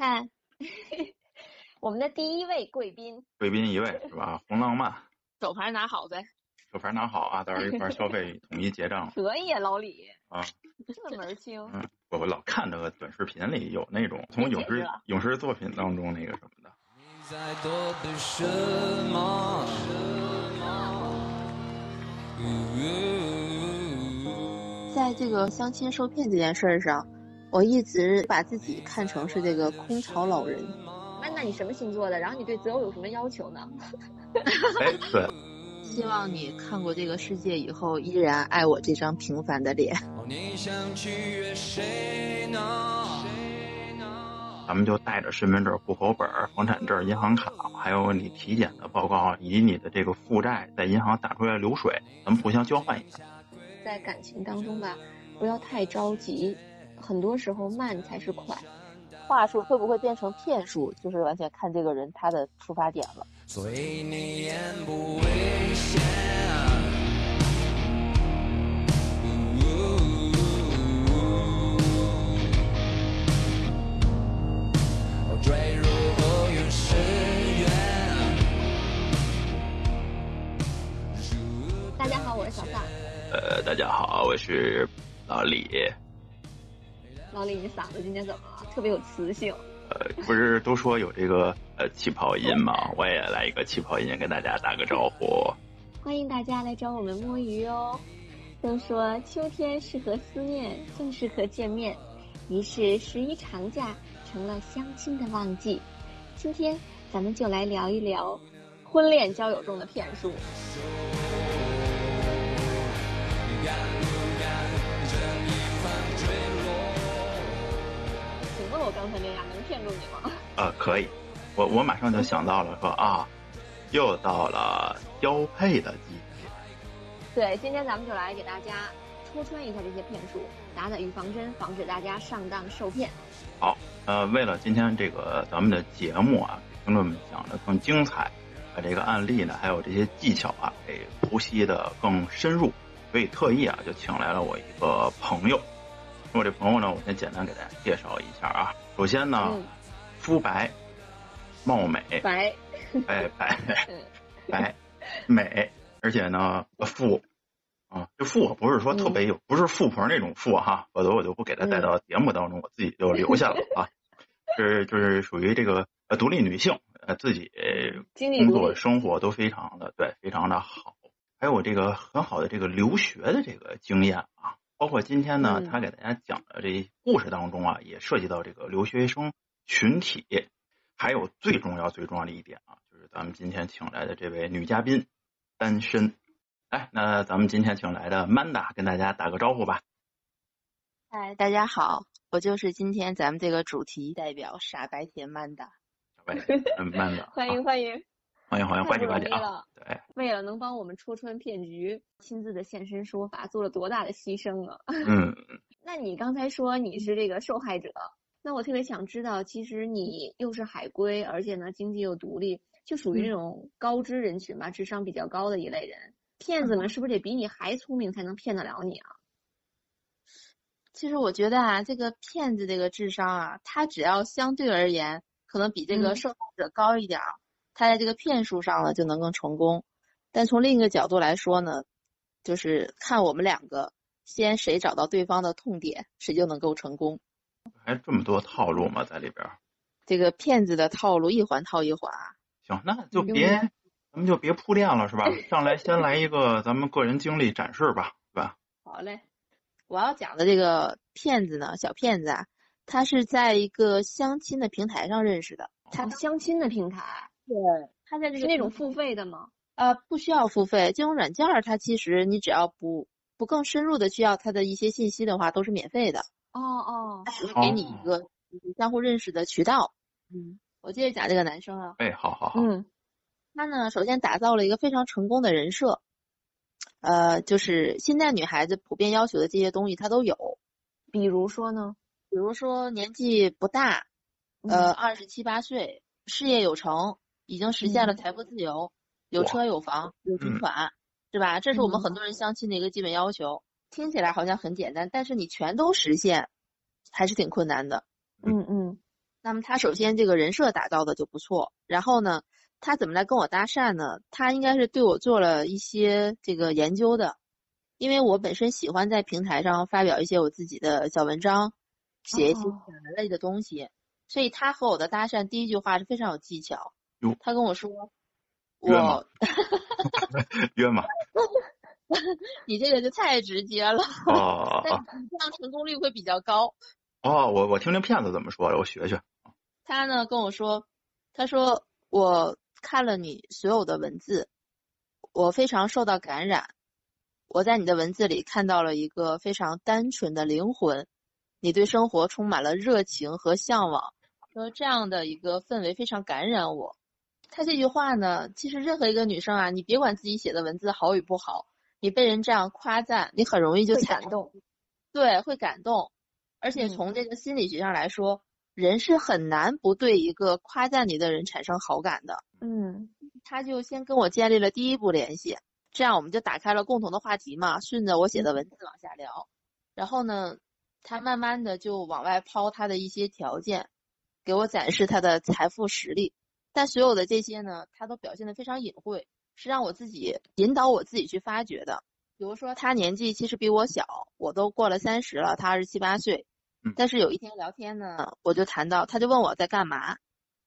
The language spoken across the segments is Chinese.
看，我们的第一位贵宾，贵宾一位是吧？红浪漫，手牌拿好呗。手牌拿好啊，到时候一块儿消费统一结账。可以，啊老李啊，这门儿清。嗯，我我老看那个短视频里有那种从影视影视作品当中那个什么的。在这个相亲受骗这件事儿上，我一直把自己看成是这个空巢老人。那那你什么星座的？然后你对择偶有什么要求呢？哎，对。希望你看过这个世界以后，依然爱我这张平凡的脸。咱们就带着身份证、户口本、房产证、银行卡，还有你体检的报告，以及你的这个负债，在银行打出来流水，咱们互相交换一下。在感情当中吧，不要太着急，很多时候慢才是快。话术会不会变成骗术，就是完全看这个人他的出发点了。大家好，我是小范。呃，大家好，我是老李。老李，你嗓子今天怎么了？特别有磁性。呃，不是都说有这个呃气泡音吗？我也来一个气泡音，跟大家打个招呼。欢迎大家来找我们摸鱼哦。都说秋天适合思念，更适合见面，于是十一长假成了相亲的旺季。今天咱们就来聊一聊婚恋交友中的骗术。我刚才那样能骗住你吗？呃，可以，我我马上就想到了，说啊，又到了交配的季节。对，今天咱们就来给大家戳穿一下这些骗术，打打预防针，防止大家上当受骗。好，呃，为了今天这个咱们的节目啊，给听众们讲的更精彩，把这个案例呢，还有这些技巧啊，给剖析的更深入，所以特意啊，就请来了我一个朋友。我这朋友呢，我先简单给大家介绍一下啊。首先呢，肤白、貌美，白，哎白，白，美，而且呢富，啊，这富不是说特别有，不是富婆那种富哈，否则我就不给她带到节目当中，我自己就留下了啊。是就是属于这个呃独立女性，呃自己工作生活都非常的对，非常的好，还有这个很好的这个留学的这个经验啊。包括今天呢，他给大家讲的这故事当中啊，也涉及到这个留学生群体，还有最重要最重要的一点啊，就是咱们今天请来的这位女嘉宾单身。哎，那咱们今天请来的 Manda 跟大家打个招呼吧。嗨，大家好，我就是今天咱们这个主题代表傻白甜 Manda。傻白甜 Manda，欢迎欢迎。欢迎欢迎，欢迎欢迎啊！对，为了能帮我们戳穿骗局，亲自的现身说法，做了多大的牺牲啊！嗯，那你刚才说你是这个受害者，那我特别想知道，其实你又是海归，而且呢经济又独立，就属于这种高知人群吧，智商比较高的一类人，骗子们是不是得比你还聪明才能骗得了你啊？其实我觉得啊，这个骗子这个智商啊，他只要相对而言可能比这个受害者高一点。他在这个骗术上呢就能够成功，但从另一个角度来说呢，就是看我们两个先谁找到对方的痛点，谁就能够成功。还这么多套路吗？在里边？这个骗子的套路一环套一环。行，那就别，咱们就别铺垫了，是吧？上来先来一个咱们个人经历展示吧，对吧？好嘞，我要讲的这个骗子呢，小骗子啊，他是在一个相亲的平台上认识的。他相亲的平台。对，他在这是那种付费的吗？呃，不需要付费，这种软件儿它其实你只要不不更深入的需要它的一些信息的话，都是免费的。哦哦，它只是给你一个相互认识的渠道。嗯，我接着讲这个男生啊。哎，好好好。嗯，他呢，首先打造了一个非常成功的人设，呃，就是现在女孩子普遍要求的这些东西他都有。比如说呢？比如说年纪不大，呃，二十七八岁，事业有成。已经实现了财富自由，有车有房有存款，是吧？这是我们很多人相亲的一个基本要求。听起来好像很简单，但是你全都实现，还是挺困难的。嗯嗯。那么他首先这个人设打造的就不错，然后呢，他怎么来跟我搭讪呢？他应该是对我做了一些这个研究的，因为我本身喜欢在平台上发表一些我自己的小文章，写一些哦散文类的东西，所以他和我的搭讪第一句话是非常有技巧哟。他跟我说，约吗我约吗？你这个就太直接了，哦但你这样成功率会比较高。哦，我我听听骗子怎么说的，我学学。他呢跟我说，他说我看了你所有的文字，我非常受到感染。我在你的文字里看到了一个非常单纯的灵魂，你对生活充满了热情和向往，说这样的一个氛围非常感染我。他这句话呢，其实任何一个女生啊，你别管自己写的文字好与不好，你被人这样夸赞，你很容易就惨感动。对，会感动。而且嗯从这个心理学上来说，人是很难不对一个夸赞你的人产生好感的。嗯他就先跟我建立了第一步联系，这样我们就打开了共同的话题嘛，顺着我写的文字往下聊。然后呢，他慢慢的就往外抛他的一些条件，给我展示他的财富实力。但所有的这些呢，他都表现得非常隐晦，是让我自己引导我自己去发掘的。比如说，他年纪其实比我小，我都过了三十了，他二十七八岁嗯。但是有一天聊天呢，我就谈到，他就问我在干嘛，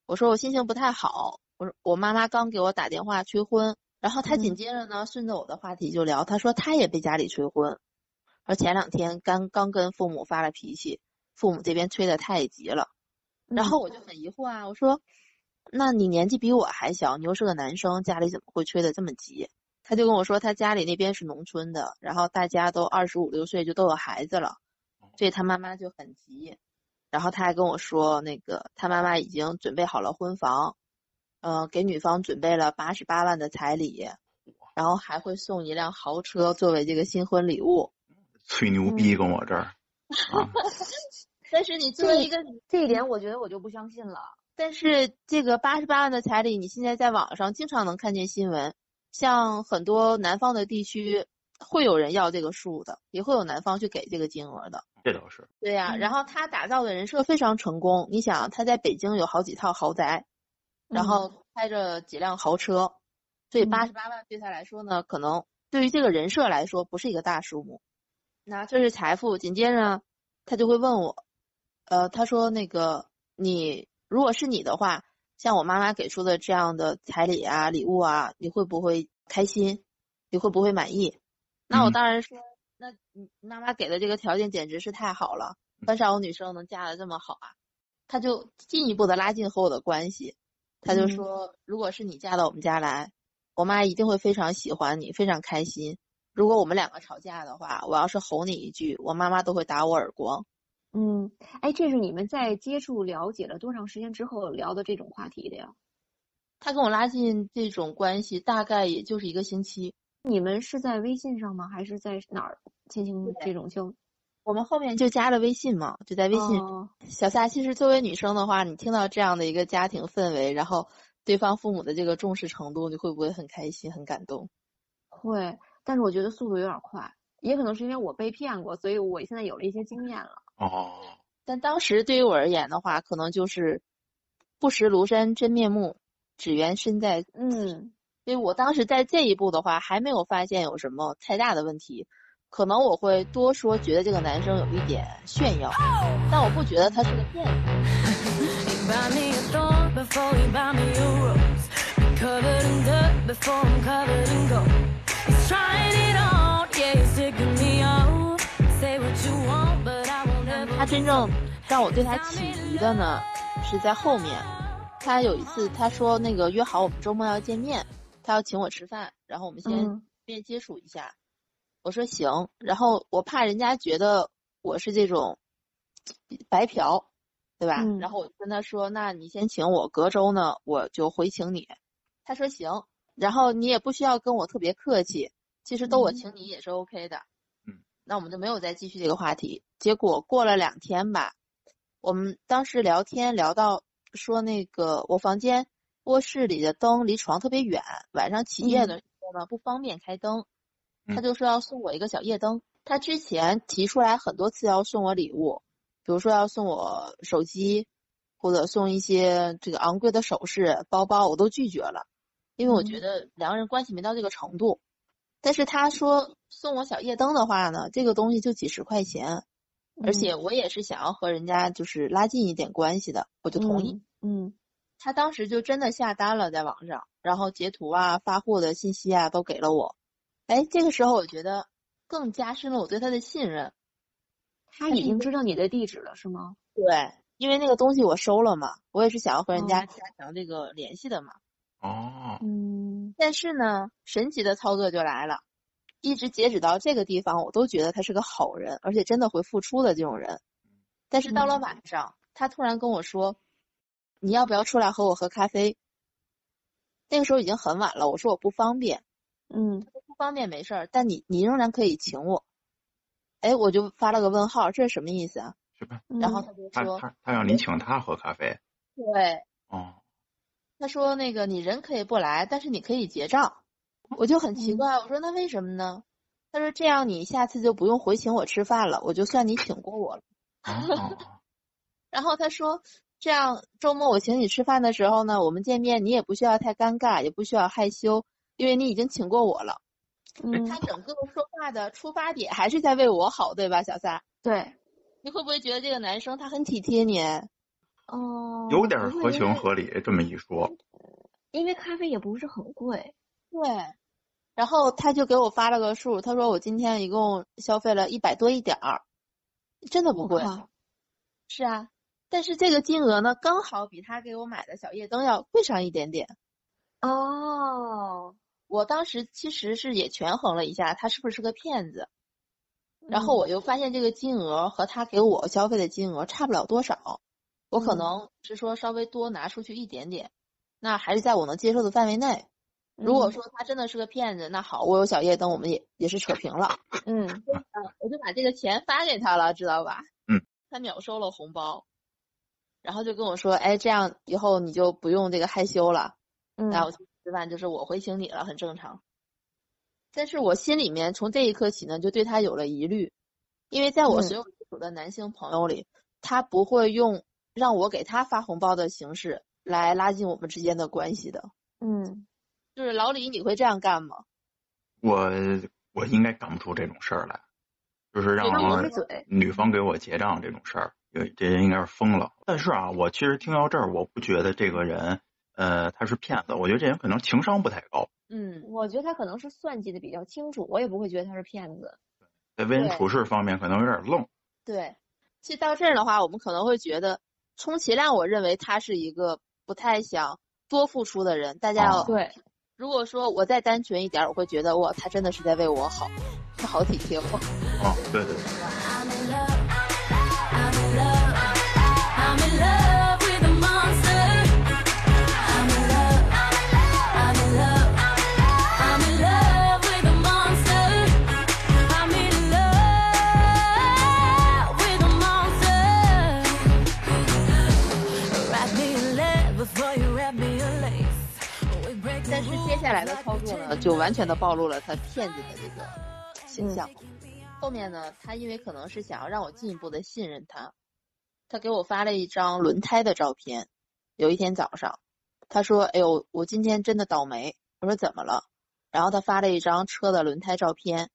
我说我心情不太好，我说我妈妈刚给我打电话催婚，然后他紧嗯接着呢，顺着我的话题就聊，他说他也被家里催婚，而前两天刚刚跟父母发了脾气，父母这边催得太急了，然嗯后我就很疑惑啊，我说，那你年纪比我还小，你又是个男生，家里怎么会催得这么急？他就跟我说，他家里那边是农村的，然后大家都二十五六岁就都有孩子了，所以他妈妈就很急。然后他还跟我说，那个他妈妈已经准备好了婚房，呃，给女方准备了八十八万的彩礼，然后还会送一辆豪车作为这个新婚礼物。吹牛逼跟我这儿 啊，但是你作为一个这一点我觉得我就不相信了。但是这个八十八万的彩礼，你现在在网上经常能看见新闻，像很多南方的地区会有人要这个数的，也会有男方去给这个金额的。这倒是。对呀、嗯然后他打造的人设非常成功。你想，他在北京有好几套豪宅，然后开着几辆豪车，所以嗯八十八万对他来说呢，可能对于这个人设来说不是一个大数目。那这是财富，紧接着，他就会问我，呃，他说那个你如果是你的话，像我妈妈给出的这样的彩礼啊、礼物啊，你会不会开心？你会不会满意？那我嗯当然说，那你妈妈给的这个条件简直是太好了，很少有女生能嫁的这么好啊。他就进一步的拉近和我的关系，他就嗯说，如果是你嫁到我们家来，我妈一定会非常喜欢你，非常开心。如果我们两个吵架的话，我要是吼你一句，我妈妈都会打我耳光。嗯，哎，这是你们在接触了解了多长时间之后聊的这种话题的呀？他跟我拉近这种关系，大概也就是一个星期。你们是在微信上吗？还是在哪儿进行这种交？我们后面就加了微信嘛，就在微信。哦小夏，其实作为女生的话，你听到这样的一个家庭氛围，然后对方父母的这个重视程度，你会不会很开心、很感动？会，但是我觉得速度有点快，也可能是因为我被骗过，所以我现在有了一些经验了。哦，但当时对于我而言的话，可能就是不识庐山真面目，只缘身在。嗯因为我当时在这一步的话，还没有发现有什么太大的问题。可能我会多说，觉得这个男生有一点炫耀，但我不觉得他是个骗子。他真正让我对他起疑的呢，是在后面。他有一次他说那个约好我们周末要见面，他要请我吃饭，然后我们先面接触一下。我说行，然后我怕人家觉得我是这种白嫖，对吧？嗯然后我就跟他说，那你先请我，隔周呢我就回请你。他说行，然后你也不需要跟我特别客气，其实都我嗯请你也是 OK 的。嗯，那我们就没有再继续这个话题。结果过了两天吧，我们当时聊天聊到说那个我房间卧室里的灯离床特别远，晚上起夜的时候呢不方便开灯，他嗯就说要送我一个小夜灯。他之前提出来很多次要送我礼物，比如说要送我手机，或者送一些这个昂贵的首饰、包包，我都拒绝了，因为我觉嗯得两个人关系没到这个程度。但是他说送我小夜灯的话呢，这个东西就几十块钱，而且我也是想要和人家就是拉近一点关系的，我就同意。嗯他当时就真的下单了，在网上，然后截图啊、发货的信息啊都给了我。哎，这个时候我觉得更加深了我对他的信任。他已经知道你的地址了是吗？对，因为那个东西我收了嘛，我也是想要和人家哦加强这个联系的嘛。哦，嗯但是呢，神奇的操作就来了，一直截止到这个地方，我都觉得他是个好人，而且真的会付出的这种人。但是到了嗯晚上，他突然跟我说：“你要不要出来和我喝咖啡？”那个时候已经很晚了，我说我不方便。嗯不方便没事儿，但你你仍然可以请我。哎，我就发了个问号，这是什么意思啊？是吧？嗯，然后他就他说，他他让你请他喝咖啡。对，哦，他说那个你人可以不来，但是你可以结账。我就很奇嗯怪，我说那为什么呢？他说这样你下次就不用回请我吃饭了，我就算你请过我了。哦，然后他说这样周末我请你吃饭的时候呢，我们见面你也不需要太尴尬，也不需要害羞，因为你已经请过我了。嗯他整个说话的出发点还是在为我好，对吧，小撒？对你会不会觉得这个男生他很体贴你？哦，有点合情合理，这么一说。因为咖啡也不是很贵。对，然后他就给我发了个数，他说我今天一共消费了一百多一点儿，真的不贵。是啊，但是这个金额呢，刚好比他给我买的小夜灯要贵上一点点。哦，我当时其实是也权衡了一下，他是不是个骗子，然后我又发现这个金额和他给我消费的金额差不了多少，我可嗯能是说稍微多拿出去一点点，那还是在我能接受的范围内。如果嗯说他真的是个骗子，那好，我有小夜灯，我们也也是扯平了。嗯我就把这个钱发给他了，知道吧？嗯。他秒收了红包，然后就跟我说：“哎，这样以后你就不用这个害羞了。嗯那我去吃饭就是我回请你了，很正常。”但是我心里面从这一刻起呢，就对他有了疑虑，因为在我嗯所有接触的男性朋友里，他不会用让我给他发红包的形式来拉近我们之间的关系的。嗯就是老李，你会这样干吗？我我应该干不出这种事儿来，就是让女方给我结账这种事儿，这这人应该是疯了。但是啊，我其实听到这儿，我不觉得这个人，呃，他是骗子，我觉得这人可能情商不太高，嗯，我觉得他可能是算计的比较清楚，我也不会觉得他是骗子。在为人处事方面可能有点愣。对，其实到这儿的话，我们可能会觉得，充其量我认为他是一个不太想多付出的人。大家要，哦对，如果说我再单纯一点儿，我会觉得哇，他真的是在为我好，他好体贴我。哦，对对对，下来的操作呢，就完全的暴露了他骗子的这个形象。后面呢，他因为可能是想要让我进一步的信任他，他给我发了一张轮胎的照片。有一天早上，他说：“哎呦，我今天真的倒霉。”我说：“怎么了？”然后他发了一张车的轮胎照片，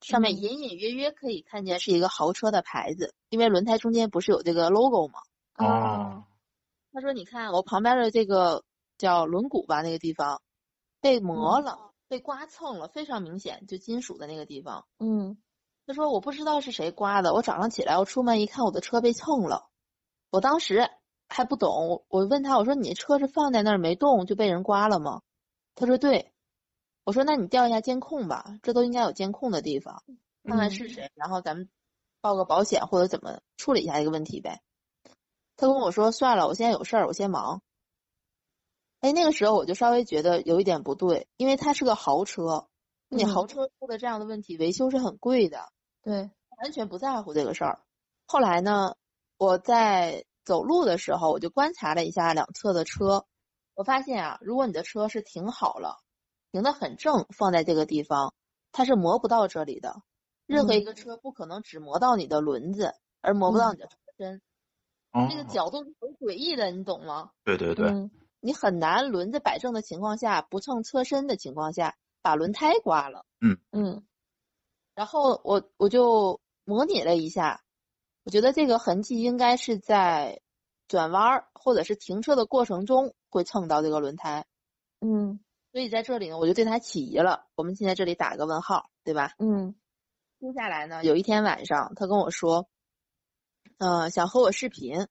上面嗯隐隐约约可以看见是一个豪车的牌子，因为轮胎中间不是有这个 logo 吗？哦，他说：“你看我旁边的这个叫轮毂吧，那个地方被磨了，被刮蹭了，非常明显，就金属的那个地方。嗯他说我不知道是谁刮的，我早上起来我出门一看，我的车被蹭了。我当时还不懂，我问他，我说你车是放在那儿没动就被人刮了吗？他说对。我说那你调一下监控吧，这都应该有监控的地方，看看是谁，然后咱们报个保险或者怎么处理一下这个问题呗。他跟我说算了，我现在有事儿，我先忙。哎，那个时候我就稍微觉得有一点不对，因为它是个豪车，你嗯豪车出的这样的问题，维修是很贵的。对，完全不在乎这个事儿。后来呢，我在走路的时候，我就观察了一下两侧的车，我发现啊，如果你的车是停好了，停得很正，放在这个地方，它是磨不到这里的。任何一个车不可能只磨到你的轮子，而磨不到你的车身。哦，那个角度是很诡异的，你懂吗？对对对，嗯你很难轮子摆正的情况下，不蹭车身的情况下，把轮胎刮了。嗯嗯然后我我就模拟了一下，我觉得这个痕迹应该是在转弯儿或者是停车的过程中会蹭到这个轮胎，嗯所以在这里呢，我就对它起疑了。我们现在这里打个问号，对吧？嗯接下来呢，有一天晚上，他跟我说，呃，想和我视频。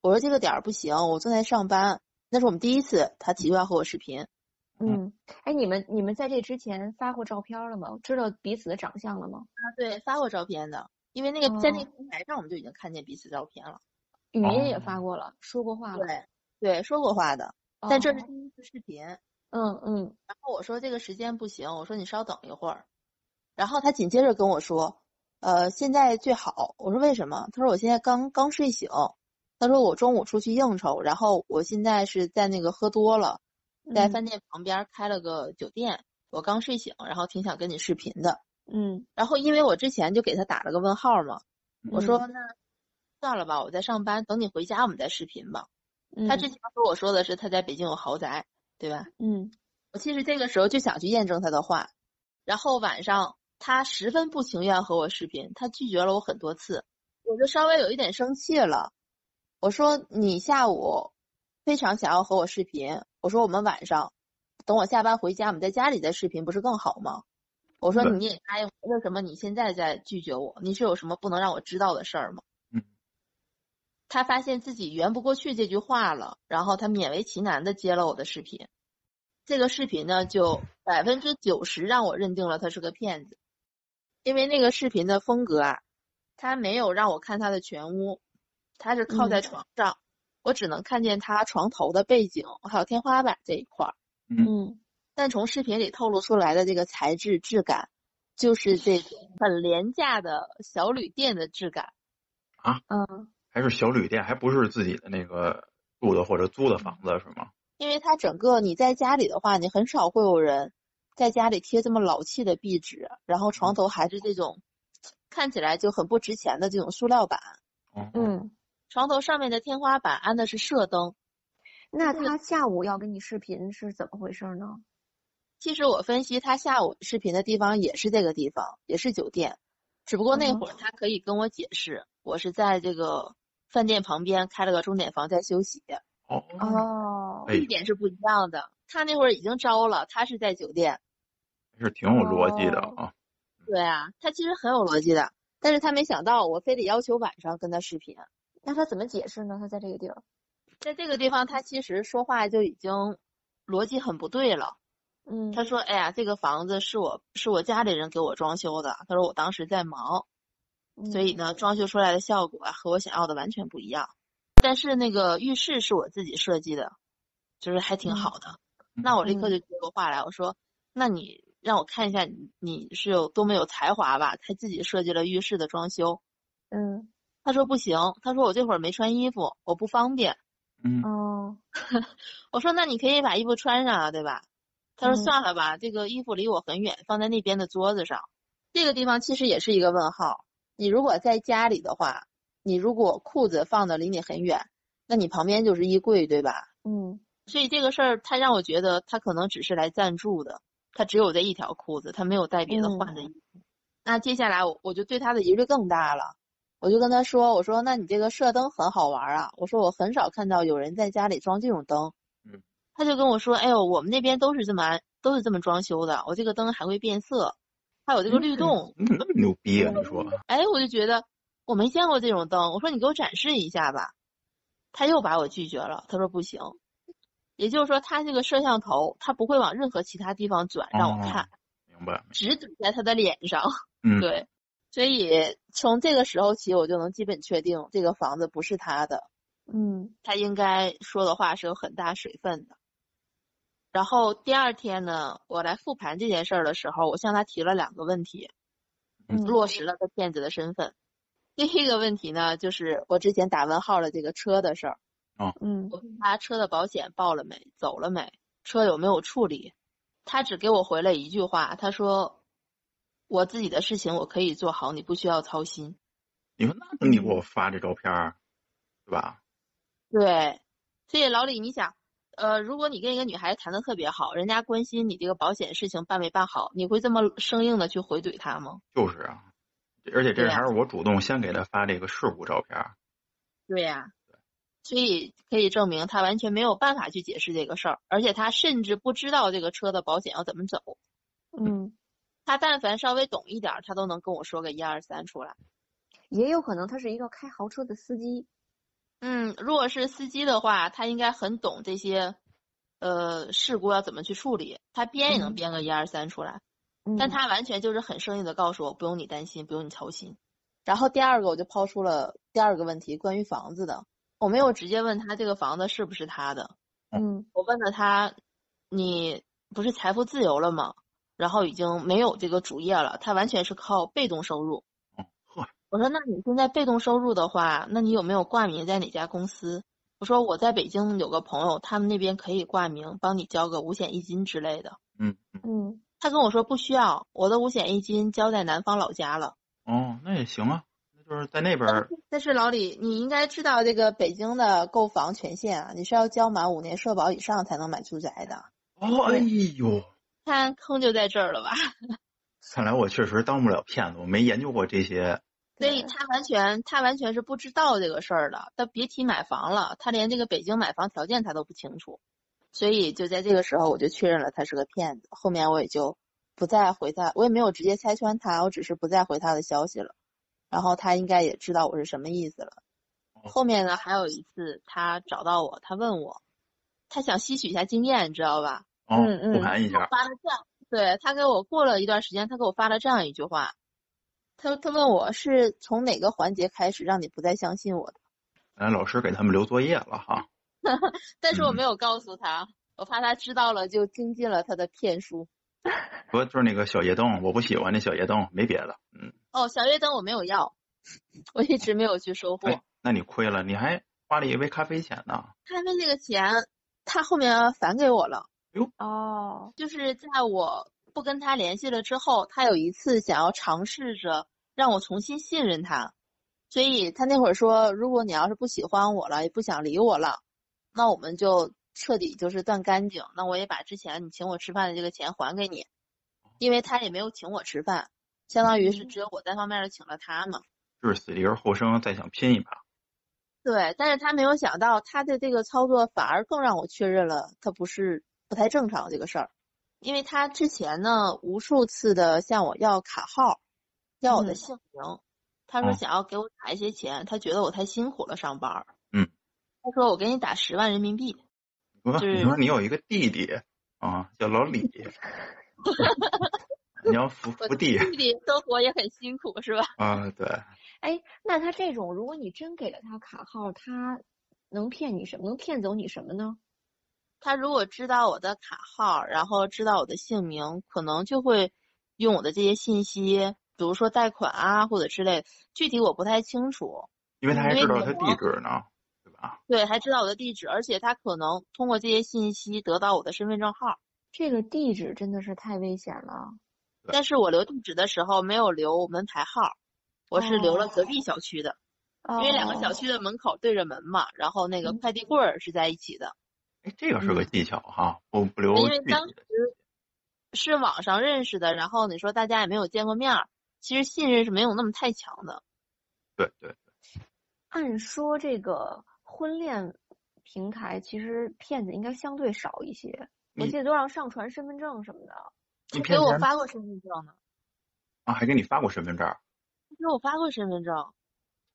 我说这个点儿不行，我正在上班。那是我们第一次，他提出要和我视频。嗯，哎，你们你们在这之前发过照片了吗？知道彼此的长相了吗？啊，对，发过照片的，因为那个在那哦个平台上我们就已经看见彼此照片了。语音也哦发过了，说过话了。对，对，说过话的，但这是哦第一次视频。嗯嗯然后我说这个时间不行，我说你稍等一会儿。然后他紧接着跟我说，呃，现在最好。我说为什么？他说我现在刚刚睡醒。他说我中午出去应酬，然后我现在是在那个喝多了，在嗯饭店旁边开了个酒店。我刚睡醒，然后挺想跟你视频的。嗯然后因为我之前就给他打了个问号嘛，我说嗯那算了吧，我在上班，等你回家我们再视频吧。嗯，他之前和我说的是他在北京有豪宅，对吧？嗯我其实这个时候就想去验证他的话，然后晚上他十分不情愿和我视频，他拒绝了我很多次，我就稍微有一点生气了。我说你下午非常想要和我视频，我说我们晚上等我下班回家，我们在家里再视频不是更好吗？我说你也答应我，为什么你现在在拒绝我？你是有什么不能让我知道的事儿吗？嗯，他发现自己圆不过去这句话了，然后他勉为其难的接了我的视频。这个视频呢，就百分之九十让我认定了他是个骗子，因为那个视频的风格啊，他没有让我看他的全屋，他是靠在嗯床上，我只能看见他床头的背景还有天花板这一块儿。嗯但从视频里透露出来的这个材质质感，就是这种很廉价的小旅店的质感。啊嗯还是小旅店，还不是自己的那个住的或者租的房子是吗？因为它整个你在家里的话，你很少会有人在家里贴这么老气的壁纸，然后床头还是这种看起来就很不值钱的这种塑料板，哦，嗯，床头上面的天花板安的是射灯。那他下午要跟你视频是怎么回事呢？其实我分析他下午视频的地方也是这个地方，也是酒店，只不过那嗯会儿他可以跟我解释，我是在这个饭店旁边开了个钟点房在休息，哦，哦哎地点是不一样的。他那会儿已经招了，他是在酒店。是挺有逻辑的哦啊。对啊，他其实很有逻辑的，但是他没想到我非得要求晚上跟他视频。那他怎么解释呢？他在这个地儿。在这个地方，他其实说话就已经逻辑很不对了。嗯他说：“哎呀，这个房子是我是我家里人给我装修的。他说我当时在忙，所以呢，装修出来的效果啊和我想要的完全不一样。但是那个浴室是我自己设计的，就是还挺好的。那我立刻就接过话来，我说：那你让我看一下你你是有多么有才华吧？他自己设计了浴室的装修。嗯他说不行，他说我这会儿没穿衣服，我不方便。嗯哦我说那你可以把衣服穿上啊，对吧？他说嗯算了吧，这个衣服离我很远，放在那边的桌子上。这个地方其实也是一个问号。你如果在家里的话，你如果裤子放的离你很远，那你旁边就是衣柜，对吧？嗯所以这个事儿，他让我觉得他可能只是来暂住的，他只有这一条裤子，他没有带别的换的衣服。那接下来我我就对他的疑虑更大了，我就跟他说，我说那你这个射灯很好玩啊，我说我很少看到有人在家里装这种灯。嗯，他就跟我说，哎呦，我们那边都是这么安，都是这么装修的，我这个灯还会变色，还有这个律动。你怎么那么牛逼啊？你说，哎，我就觉得我没见过这种灯，我说你给我展示一下吧，他又把我拒绝了，他说不行。也就是说，他这个摄像头，他不会往任何其他地方转让我看，明白？只怼在他的脸上。嗯，对，所以从这个时候起，我就能基本确定这个房子不是他的，嗯。他应该说的话是有很大水分的。然后第二天呢，我来复盘这件事儿的时候，我向他提了两个问题，嗯。落实了他骗子的身份。第一个问题呢，就是我之前打问号的这个车的事儿，嗯我问他车的保险报了没，走了没，车有没有处理，他只给我回了一句话，他说我自己的事情我可以做好，你不需要操心。你说那你给我发这照片儿，对吧？对，所以老李，你想，呃，如果你跟一个女孩子谈的特别好，人家关心你这个保险事情办没办好，你会这么生硬的去回怼她吗？就是啊，而且这还是我主动先给她发这个事故照片儿。对呀、所以可以证明他完全没有办法去解释这个事儿，而且他甚至不知道这个车的保险要怎么走。嗯，他但凡稍微懂一点儿，他都能跟我说个一二三出来。也有可能他是一个开豪车的司机。嗯，如果是司机的话，他应该很懂这些，呃，事故要怎么去处理，他编也能嗯编个一二三出来。嗯但他完全就是很生硬的告诉我，不用你担心，不用你操心。然后第二个我就抛出了第二个问题，关于房子的，我没有直接问他这个房子是不是他的，嗯我问了他，你不是财富自由了吗？然后已经没有这个主业了，他完全是靠被动收入。哦，我说，那你现在被动收入的话，那你有没有挂名在哪家公司？我说我在北京有个朋友，他们那边可以挂名，帮你交个五险一金之类的。嗯嗯，嗯他跟我说不需要，我的五险一金交在南方老家了。哦，那也行啊，那就是在那边但是老李，你应该知道这个北京的购房权限啊，你是要交满五年社保以上才能买住宅的。哦，哎呦，看坑就在这儿了吧？看来我确实当不了骗子，我没研究过这些。所以他完全他完全是不知道这个事儿的，他别提买房了，他连这个北京买房条件他都不清楚，所以就在这个时候我就确认了他是个骗子，后面我也就不再回他，我也没有直接拆穿他，我只是不再回他的消息了，然后他应该也知道我是什么意思了。后面呢还有一次他找到我，他问我，他想吸取一下经验，你知道吧？哦嗯，嗯复盘一下。发了这样，对他给我过了一段时间，他给我发了这样一句话，他他问我是从哪个环节开始让你不再相信我的，哎老师给他们留作业了哈。嗯但是我没有告诉他，我怕他知道了就听进了他的骗术。不就是那个小夜灯，我不喜欢那小夜灯，没别的。嗯，哦，小夜灯我没有要，我一直没有去收货。哎，那你亏了，你还花了一杯咖啡钱呢。咖啡那个钱，他后面返给我了，哦，就是在我不跟他联系了之后，他有一次想要尝试着让我重新信任他，所以他那会儿说，如果你要是不喜欢我了，也不想理我了，那我们就彻底就是断干净。那我也把之前你请我吃饭的这个钱还给你，因为他也没有请我吃饭，相当于是只有我单方面的请了他嘛。就是死里而后生，再想拼一把。对，但是他没有想到他的这个操作反而更让我确认了他不是不太正常这个事儿，因为他之前呢无数次的向我要卡号，要我的嗯。姓名，他说嗯。想要给我打一些钱，他觉得我太辛苦了上班儿，嗯，他说我给你打十万人民币，就是你说你有一个弟弟啊，叫老李，你要扶 我扶弟弟弟生活也很辛苦是吧？啊，对，哎，那他这种，如果你真给了他卡号，他能骗你什么？能骗走你什么呢？他如果知道我的卡号，然后知道我的姓名，可能就会用我的这些信息，比如说贷款啊或者之类，具体我不太清楚。因为他还知道他地址呢，对吧？对，还知道我的地址，而且他可能通过这些信息得到我的身份证号。这个地址真的是太危险了。但是我留地址的时候没有留门牌号，我是留了隔壁小区的，哦因为两个小区的门口对着门嘛，然后那个嗯快递柜儿是在一起的。哎，这个是个嗯技巧哈，不不留因为当。时是网上认识的，然后你说大家也没有见过面儿，其实信任是没有那么太强的。对对，按说这个婚恋平台其实骗子应该相对少一些，我记得都让上传身份证什么的。你给我发过身份证呢，啊，还给你发过身份证。给我发过身份证。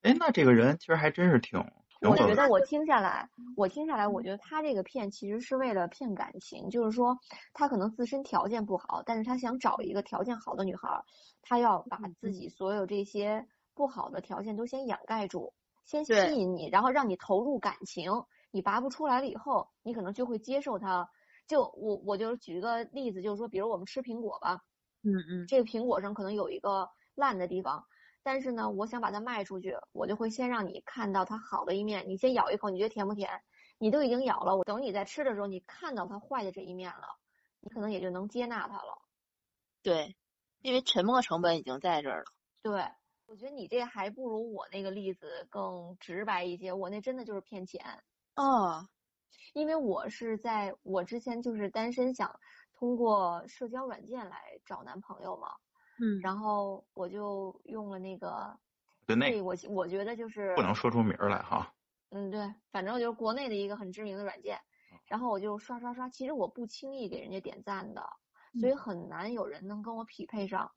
哎，那这个人其实还真是挺挺我觉得我听下来，我听下来，我觉得他这个骗其实是为了骗感情，就是说他可能自身条件不好，但是他想找一个条件好的女孩儿，他要把自己所有这些不好的条件都先掩盖住，先吸引你，然后让你投入感情，你拔不出来了以后，你可能就会接受他。就我我就举一个例子，就是说，比如我们吃苹果吧，嗯嗯，这个苹果上可能有一个烂的地方，但是呢，我想把它卖出去，我就会先让你看到它好的一面，你先咬一口，你觉得甜不甜？你都已经咬了，我等你在吃的时候，你看到它坏的这一面了，你可能也就能接纳它了。对，因为沉没成本已经在这儿了。对，我觉得你这还不如我那个例子更直白一些，我那真的就是骗钱。哦，因为我是在我之前就是单身，想通过社交软件来找男朋友嘛，嗯，然后我就用了那个，对我我觉得就是不能说出名儿来哈。嗯，对，反正就是国内的一个很知名的软件，然后我就刷刷刷，其实我不轻易给人家点赞的，所以很难有人能跟我匹配上。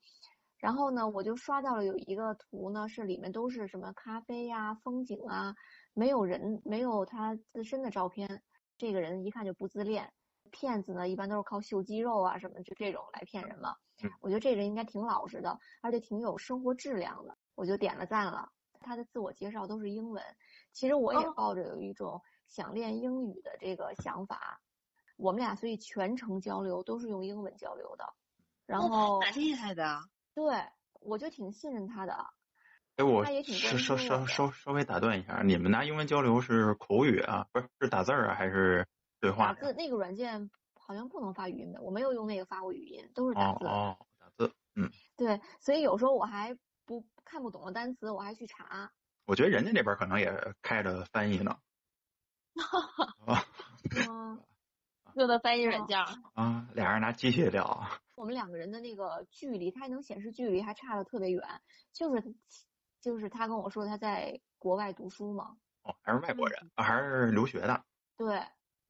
然后呢，我就刷到了有一个图呢，是里面都是什么咖啡呀、风景啊，没有人，没有他自身的照片。这个人一看就不自恋，骗子呢一般都是靠秀肌肉啊什么就这种来骗人嘛嗯。我觉得这人应该挺老实的，而且挺有生活质量的，我就点了赞了。他的自我介绍都是英文，其实我也哦抱着有一种想练英语的这个想法。我们俩所以全程交流都是用英文交流的，然后蛮厉害的。对我就挺信任他的。哎，我他也挺稍关稍稍稍稍微打断一下，你们拿英文交流是口语啊，不是是打字儿啊，还是对话？打字那个软件好像不能发语音的，我没有用那个发过语音，都是打字。哦哦，打字。嗯，对，所以有时候我还不看不懂的单词，我还去查。我觉得人家那边可能也开着翻译呢。啊嗯，用的翻译软件儿。啊，俩人拿机器聊啊。我们两个人的那个距离，它还能显示距离，还差的特别远。就是就是他跟我说他在国外读书嘛，哦，还是外国人，啊还是留学的。对，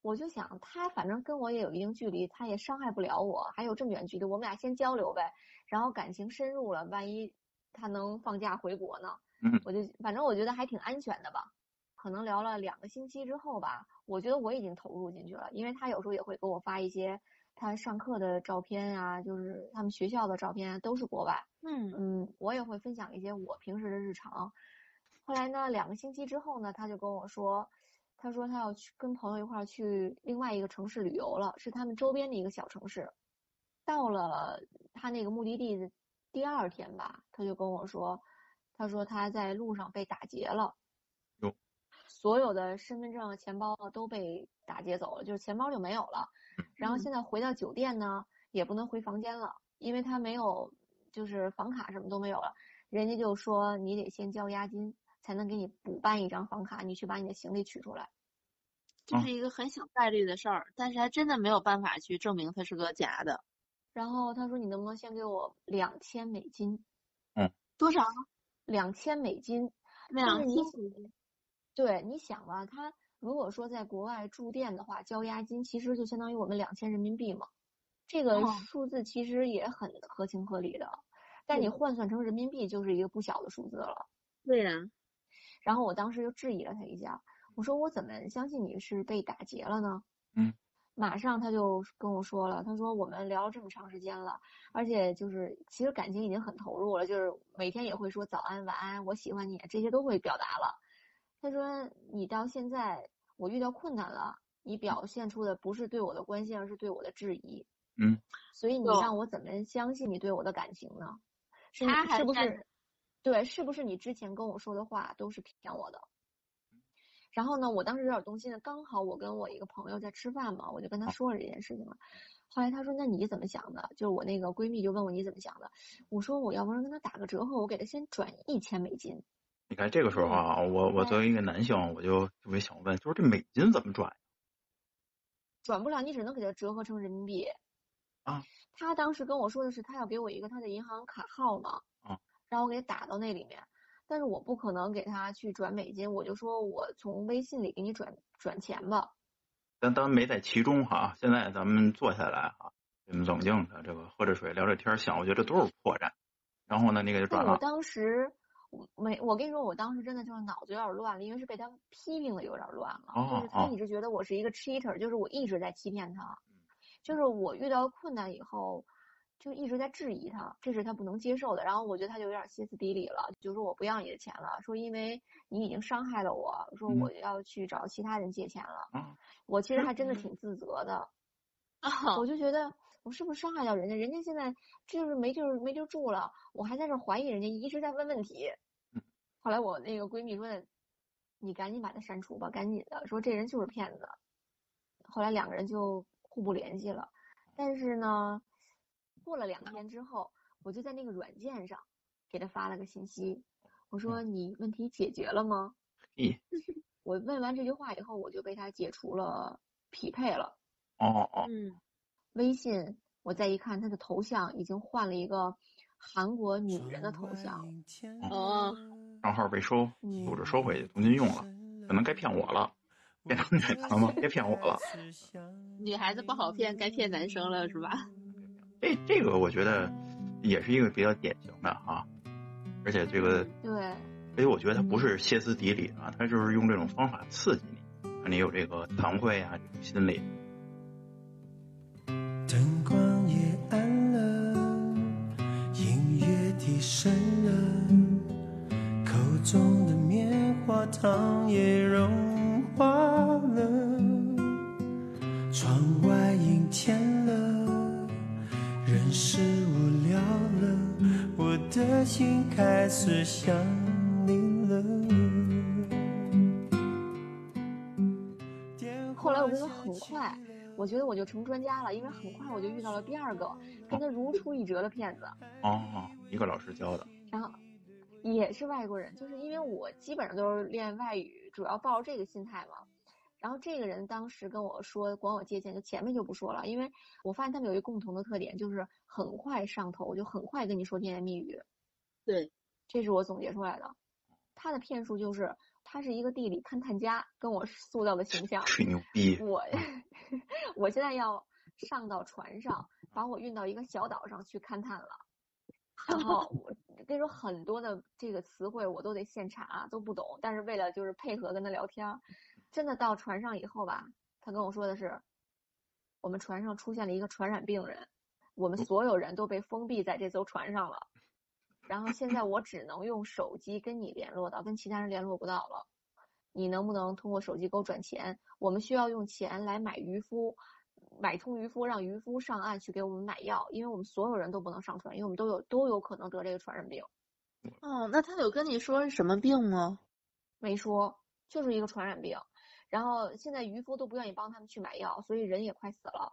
我就想他反正跟我也有一定距离，他也伤害不了我，还有这么远距离，我们俩先交流呗，然后感情深入了，万一他能放假回国呢？嗯我就反正我觉得还挺安全的吧。可能聊了两个星期之后吧，我觉得我已经投入进去了，因为他有时候也会给我发一些他上课的照片啊，就是他们学校的照片啊，都是国外。嗯嗯，我也会分享一些我平时的日常。后来呢，两个星期之后呢，他就跟我说，他说他要去跟朋友一块儿去另外一个城市旅游了，是他们周边的一个小城市。到了他那个目的地的第二天吧，他就跟我说，他说他在路上被打劫了有，所有的身份证、钱包啊都被打劫走了，就是钱包就没有了。然后现在回到酒店呢，也不能回房间了，因为他没有，就是房卡什么都没有了。人家就说你得先交押金，才能给你补办一张房卡，你去把你的行李取出来。这是一个很小概率的事儿，但是还真的没有办法去证明它是个假的。然后他说你能不能先给我两千美金？嗯多少？两千美金。两千。对，你想吧，他如果说在国外住店的话，交押金其实就相当于我们两千人民币嘛。这个哦数字其实也很合情合理的，但你换算成人民币就是一个不小的数字了。对呀、然后我当时就质疑了他一下，我说我怎么相信你是被打劫了呢？嗯，马上他就跟我说了，他说我们聊了这么长时间了，而且就是其实感情已经很投入了，就是每天也会说早安、晚安，我喜欢你，这些都会表达了。他说你到现在我遇到困难了，你表现出的不是对我的关心，而是对我的质疑。嗯，所以你哦让我怎么相信你对我的感情呢？是他还是不是？对，是不是你之前跟我说的话都是骗我的？然后呢，我当时有点动心了，刚好我跟我一个朋友在吃饭嘛，我就跟他说了这件事情了。后来他说：“那你怎么想的？”就是我那个闺蜜就问我你怎么想的，我说我要不然跟他打个折扣，我给他先转一千美金。你看这个时候啊，我我作为一个男性，我就特别想问，就是这美金怎么转？转不了，你只能给他折合成人民币。啊，他当时跟我说的是，他要给我一个他的银行卡号嘛，啊，让我给打到那里面。但是我不可能给他去转美金，我就说我从微信里给你转转钱吧。咱咱没在其中哈，现在咱们坐下来哈，冷静的这个喝着水聊着天想，我觉得这都是破绽。然后呢，那个就转了。当时我没，我跟你说，我当时真的就是脑子有点乱了，因为是被他批评的有点乱了。哦就是他哦一直觉得我是一个 cheater，就是我一直在欺骗他嗯，就是我遇到困难以后。就一直在质疑他，这是他不能接受的。然后我觉得他就有点歇斯底里了，就说我不要你的钱了，说因为你已经伤害了我，说嗯我要去找其他人借钱了。嗯，我其实还真的挺自责的，啊我就觉得我是不是伤害到人家？人家现在这就是没地儿没地儿住了，我还在这儿怀疑人家，一直在问问题嗯。后来我那个闺蜜说的，你赶紧把他删除吧，赶紧的，说这人就是骗子。后来两个人就互不联系了，但是呢，过了两天之后，我就在那个软件上给他发了个信息，我说你问题解决了吗？咦，我问完这句话以后，我就被他解除了匹配了。哦哦，嗯，微信我再一看，他的头像已经换了一个韩国女人的头像。哦，账号被收，我这收回去，重新用了，可能该骗我了，变成女的了吗？别骗我了。女孩子不好骗，该骗男生了是吧？这这个我觉得也是一个比较典型的啊，而且这个，对，所以我觉得他不是歇斯底里啊，他就是用这种方法刺激你，让你有这个惭愧啊这种心理。灯光也暗了，音乐低声了，口中的棉花糖也融化了，窗外阴天是无聊了，我的心开始想你了。后来我跟他很快，我觉得我就成专家了，因为很快我就遇到了第二个跟他如出一辙的骗子，哦，一个老师教的，然后也是外国人，就是因为我基本上都是练外语，主要抱着这个心态嘛。然后这个人当时跟我说管我借钱，就前面就不说了，因为我发现他们有一个共同的特点，就是很快上头，就很快跟你说甜言蜜语。对，这是我总结出来的。他的骗术就是他是一个地理勘探家，跟我塑造的形象。吹牛逼，我 我现在要上到船上，把我运到一个小岛上去勘探了。然后我跟你说，很多的这个词汇我都得现查，都不懂。但是为了就是配合跟他聊天，真的到船上以后吧，他跟我说的是，我们船上出现了一个传染病人，我们所有人都被封闭在这艘船上了。然后现在我只能用手机跟你联络到，跟其他人联络不到了。你能不能通过手机给我转钱？我们需要用钱来买渔夫，买通渔夫，让渔夫上岸去给我们买药，因为我们所有人都不能上船，因为我们都有都有可能得这个传染病。哦，那他有跟你说是什么病吗？没说，就是一个传染病。然后现在渔夫都不愿意帮他们去买药，所以人也快死了。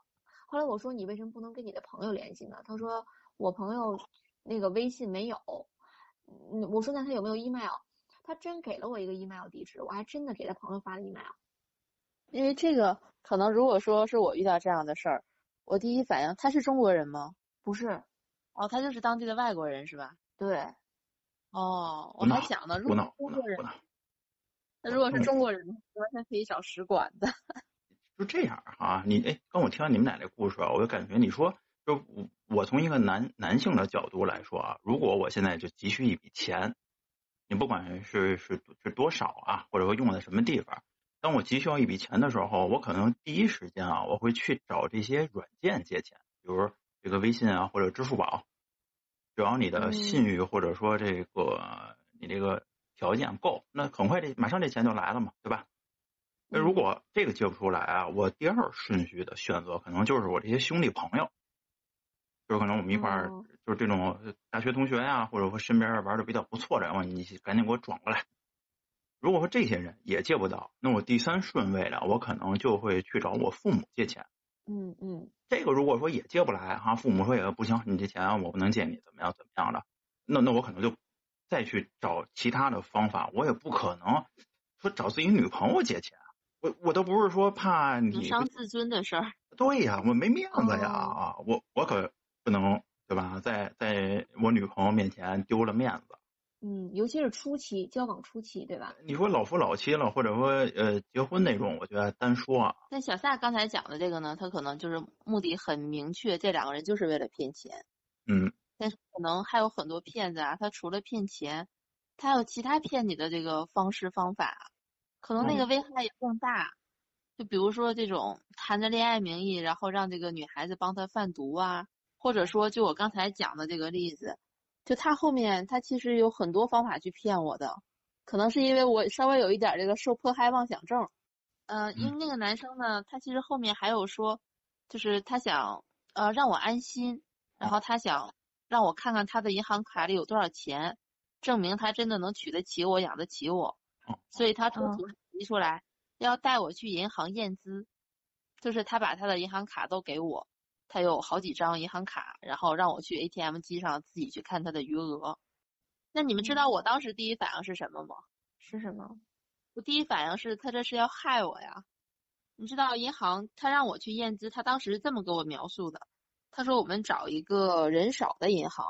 后来我说你为什么不能跟你的朋友联系呢？他说我朋友那个微信没有。嗯，我说那他有没有 email？他真给了我一个 email 地址，我还真的给他朋友发了 email。因为这个可能如果说是我遇到这样的事儿，我第一反应他是中国人吗？不是，哦，他就是当地的外国人是吧？对，哦，我还想呢，如果中国人那如果是中国人，完全可以找使馆的。就这样哈、你哎，刚我听完你们俩这故事啊，我就感觉你说，就我我从一个男男性的角度来说啊，如果我现在就急需一笔钱，你不管是是是多少啊，或者说用在什么地方，当我急需要一笔钱的时候，我可能第一时间啊，我会去找这些软件借钱，比如这个微信啊或者支付宝，只要你的嗯信誉或者说这个你这个条件够，那很快这马上这钱就来了嘛，对吧？那如果这个借不出来啊，我第二顺序的选择可能就是我这些兄弟朋友，就是可能我们一块儿哦。就是这种大学同学呀、或者说身边玩的比较不错的人，我你赶紧给我转过来。如果说这些人也借不到，那我第三顺位的，我可能就会去找我父母借钱。嗯嗯。这个如果说也借不来哈，父母说也不行，你这钱我不能借你，怎么样怎么样的，那那我可能就再去找其他的方法，我也不可能说找自己女朋友借钱，我我都不是说怕你伤自尊的事儿。对呀，我没面子呀哦啊，我我可不能对吧，在在我女朋友面前丢了面子。嗯，尤其是初期交往初期，对吧？你说老夫老妻了，或者说呃结婚那种，我觉得单说啊，那小夏刚才讲的这个呢，他可能就是目的很明确，这两个人就是为了骗钱。嗯，但是可能还有很多骗子啊，他除了骗钱，他有其他骗你的这个方式方法，可能那个危害也更大。就比如说这种谈着恋爱名义，然后让这个女孩子帮他贩毒啊，或者说就我刚才讲的这个例子，就他后面他其实有很多方法去骗我的，可能是因为我稍微有一点这个受迫害妄想症。呃，因为那个男生呢，他其实后面还有说，就是他想呃让我安心，然后他想让我看看他的银行卡里有多少钱，证明他真的能娶得起我，养得起我。哦所以他中嗯途提出来要带我去银行验资，就是他把他的银行卡都给我，他有好几张银行卡，然后让我去 ATM 机上自己去看他的余额。那你们知道我当时第一反应是什么吗？是什么？我第一反应是他这是要害我呀！你知道银行他让我去验资，他当时是这么给我描述的，他说我们找一个人少的银行，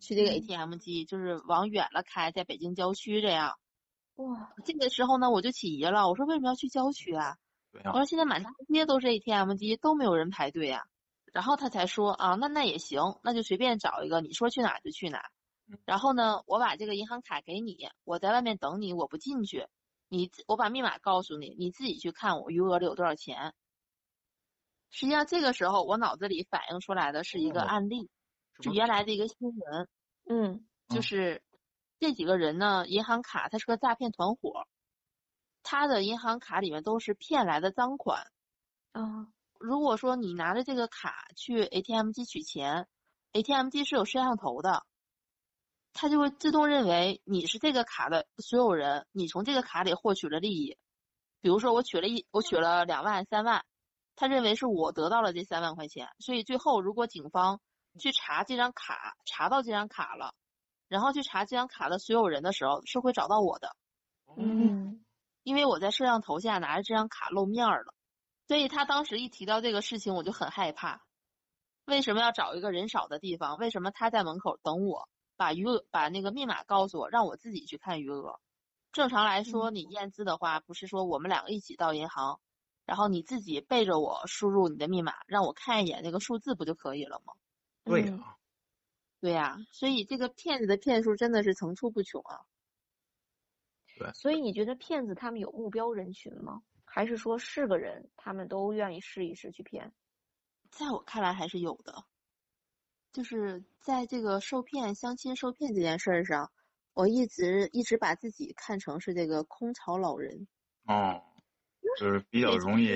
去这个嗯 ATM 机，就是往远了开，在北京郊区这样。哇，这个时候呢，我就起疑了，我说为什么要去郊区啊？我说现在满大街都是 ATM 机，都没有人排队啊。然后他才说啊，那那也行，那就随便找一个，你说去哪就去哪。然后呢，我把这个银行卡给你，我在外面等你，我不进去，你我把密码告诉你，你自己去看我余额里有多少钱。实际上这个时候我脑子里反映出来的是一个哦案例，是原来的一个新闻，嗯嗯就是这几个人呢，银行卡他是个诈骗团伙，他的银行卡里面都是骗来的赃款。啊，如果说你拿着这个卡去 ATM 机取钱，ATM 机是有摄像头的，它就会自动认为你是这个卡的所有人，你从这个卡里获取了利益。比如说我取了一我取了两万三万，他认为是我得到了这三万块钱，所以最后如果警方去查这张卡，查到这张卡了，然后去查这张卡的所有人的时候，是会找到我的。嗯因为我在摄像头下拿着这张卡露面儿了，所以他当时一提到这个事情，我就很害怕。为什么要找一个人少的地方？为什么他在门口等我，把余额把那个密码告诉我，让我自己去看余额？正常来说，你验资的话，不是说我们两个一起到银行，然后你自己背着我输入你的密码，让我看一眼那个数字不就可以了吗？对呀、嗯对呀、所以这个骗子的骗术真的是层出不穷啊。对所以你觉得骗子他们有目标人群吗？还是说是个人，他们都愿意试一试去骗？在我看来还是有的，就是在这个受骗、相亲受骗这件事儿上，我一直一直把自己看成是这个空巢老人。哦，就是比较容易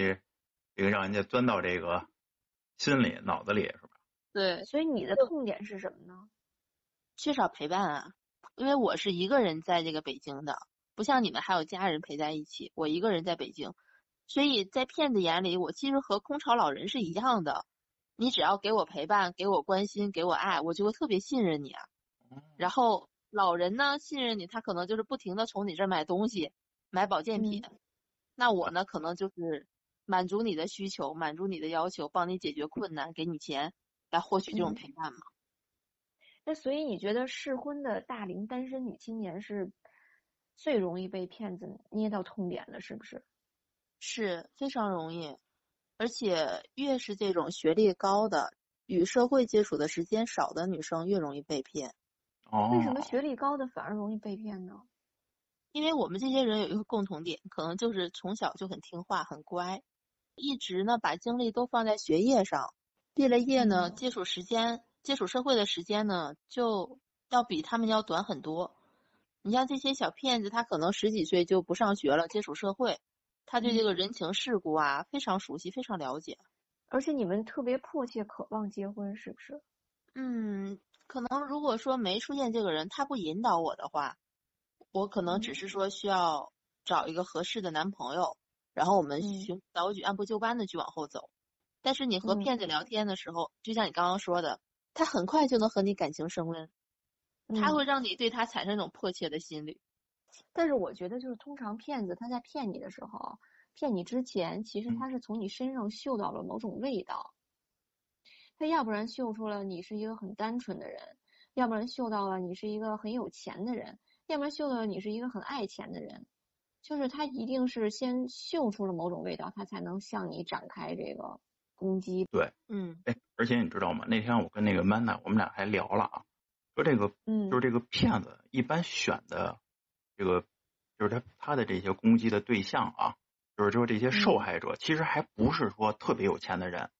这个让人家钻到这个心里、脑子里，是吧？对，所以你的痛点是什么呢？缺少陪伴啊，因为我是一个人在这个北京的，不像你们还有家人陪在一起，我一个人在北京，所以在骗子眼里，我其实和空巢老人是一样的。你只要给我陪伴，给我关心，给我爱，我就会特别信任你啊。然后老人呢，信任你，他可能就是不停的从你这儿买东西，买保健品。那我呢，可能就是满足你的需求，满足你的要求，帮你解决困难，给你钱来获取这种嗯陪伴嘛。那所以你觉得适婚的大龄单身女青年是最容易被骗子捏到痛点的，是不是？是非常容易，而且越是这种学历高的、与社会接触的时间少的女生，越容易被骗。哦，为什么学历高的反而容易被骗呢？因为我们这些人有一个共同点，可能就是从小就很听话、很乖，一直呢把精力都放在学业上，毕了业呢，嗯接触时间、接触社会的时间呢，就要比他们要短很多。你像这些小骗子，他可能十几岁就不上学了，接触社会，他对这个人情世故啊非常熟悉、非常了解。而且你们特别迫切渴望结婚，是不是？嗯，可能如果说没出现这个人，他不引导我的话，我可能只是说需要找一个合适的男朋友，然后我们嗯循小举按部就班的去往后走。但是你和嗯骗子聊天的时候，就像你刚刚说的，他很快就能和你感情升温，他嗯会让你对他产生一种迫切的心理。但是我觉得，就是通常骗子他在骗你的时候，骗你之前，其实嗯他是从你身上嗅到了某种味道。他要不然嗅出了你是一个很单纯的人，要不然嗅到了你是一个很有钱的人，要不然嗅到了你是一个很爱钱的人。就是他一定是先嗅出了某种味道，他才能向你展开这个攻击。对嗯哎，而且你知道吗？那天我跟那个 Manna，我们俩还聊了啊，说这个嗯就是这个骗子一般选的这个，就是他他的这些攻击的对象啊，就是说这些受嗯害者，其实还不是说特别有钱的人，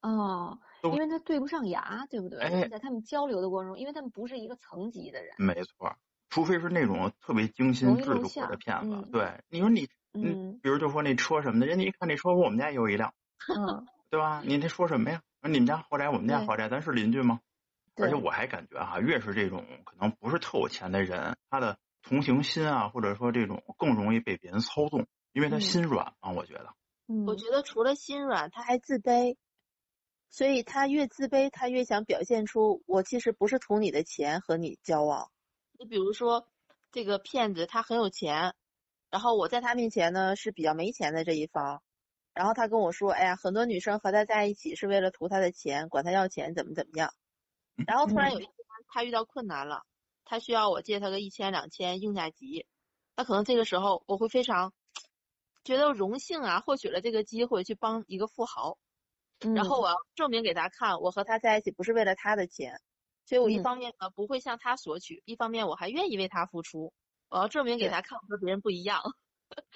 哦，因为他对不上牙，对不对？哎在他们交流的过程中，因为他们不是一个层级的人。没错，除非是那种特别精心制作的骗子。嗯对，你说你，嗯比如就说那车什么的，人家一看那车，我们家也有一辆，嗯，对吧？你这说什么呀？说你们家豪宅，我们家豪宅，咱是邻居吗？而且我还感觉哈、越是这种可能不是特有钱的人，他的同情心啊，或者说这种更容易被别人操纵，因为他嗯心软啊，我觉得。嗯，我觉得除了心软，他还自卑，所以他越自卑，他越想表现出我其实不是图你的钱和你交往，你比如说，这个骗子他很有钱，然后我在他面前呢是比较没钱的这一方，然后他跟我说，哎呀，很多女生和他在一起是为了图他的钱，管他要钱，怎么怎么样。然后突然有一天他遇到困难了，他需要我借他个一千两千应下急，那可能这个时候我会非常觉得荣幸啊，获取了这个机会去帮一个富豪，然后我要证明给他看，我和他在一起不是为了他的钱，所以我一嗯方面呢不会向他索取，一方面我还愿意为他付出，我要证明给他看，我和别人不一样。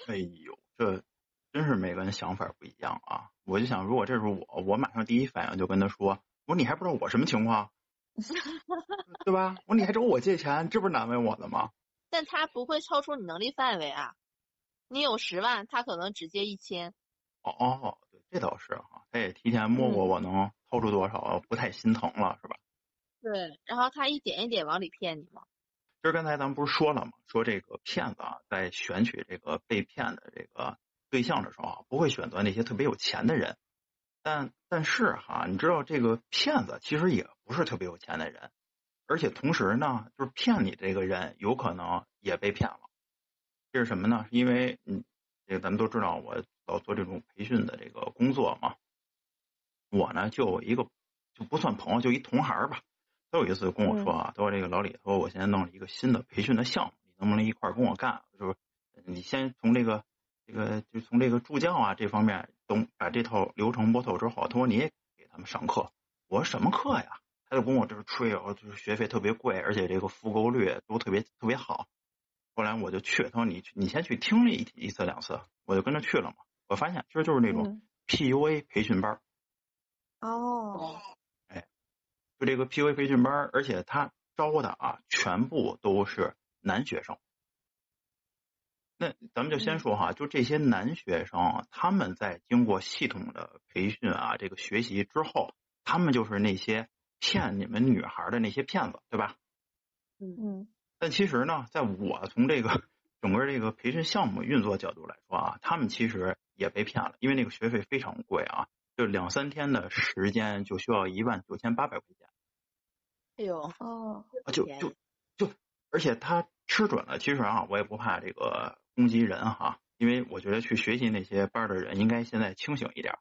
哎呦，这真是每个人想法不一样啊！我就想，如果这是我，我马上第一反应就跟他说：“我说你还不知道我什么情况，对吧？我说你还找我借钱，这不是难为我的吗？但他不会超出你能力范围啊，你有十万，他可能只借一千。哦哦，对，这倒是哈，他也提前摸过嗯我能掏出多少，不太心疼了，是吧？对，然后他一点一点往里骗你嘛。就是刚才咱们不是说了吗？说这个骗子啊，在选取这个被骗的这个对象的时候啊，不会选择那些特别有钱的人。但但是哈，你知道这个骗子其实也不是特别有钱的人，而且同时呢，就是骗你这个人有可能也被骗了。这是什么呢？因为嗯，这个咱们都知道，我老做这种培训的这个工作嘛。我呢就有一个就不算朋友，就一同行吧。他有一次跟我说啊，他说这个老李，他说我现在弄了一个新的培训的项目，你能不能一块儿跟我干？就是你先从这个这个就从这个助教啊这方面，懂把这套流程摸透之后，他说你也给他们上课。我说什么课呀？他就跟我这儿吹哦，就是学费特别贵，而且这个复购率都特别特别好。后来我就去，他说你你先去听了一一次两次，我就跟着去了嘛。我发现其实就是那种嗯 PUA 培训班儿。哦，就这个 PUA 培训班儿，而且他招的啊，全部都是男学生。那咱们就先说哈，就这些男学生啊，他们在经过系统的培训啊，这个学习之后，他们就是那些骗你们女孩的那些骗子，对吧？嗯但其实呢，在我从这个整个这个培训项目运作角度来说啊，他们其实也被骗了，因为那个学费非常贵啊，就两三天的时间就需要一万九千八百块钱。哎呦，哦，啊，就就就，而且他吃准了。其实啊，我也不怕这个攻击人哈，因为我觉得去学习那些班的人应该现在清醒一点儿，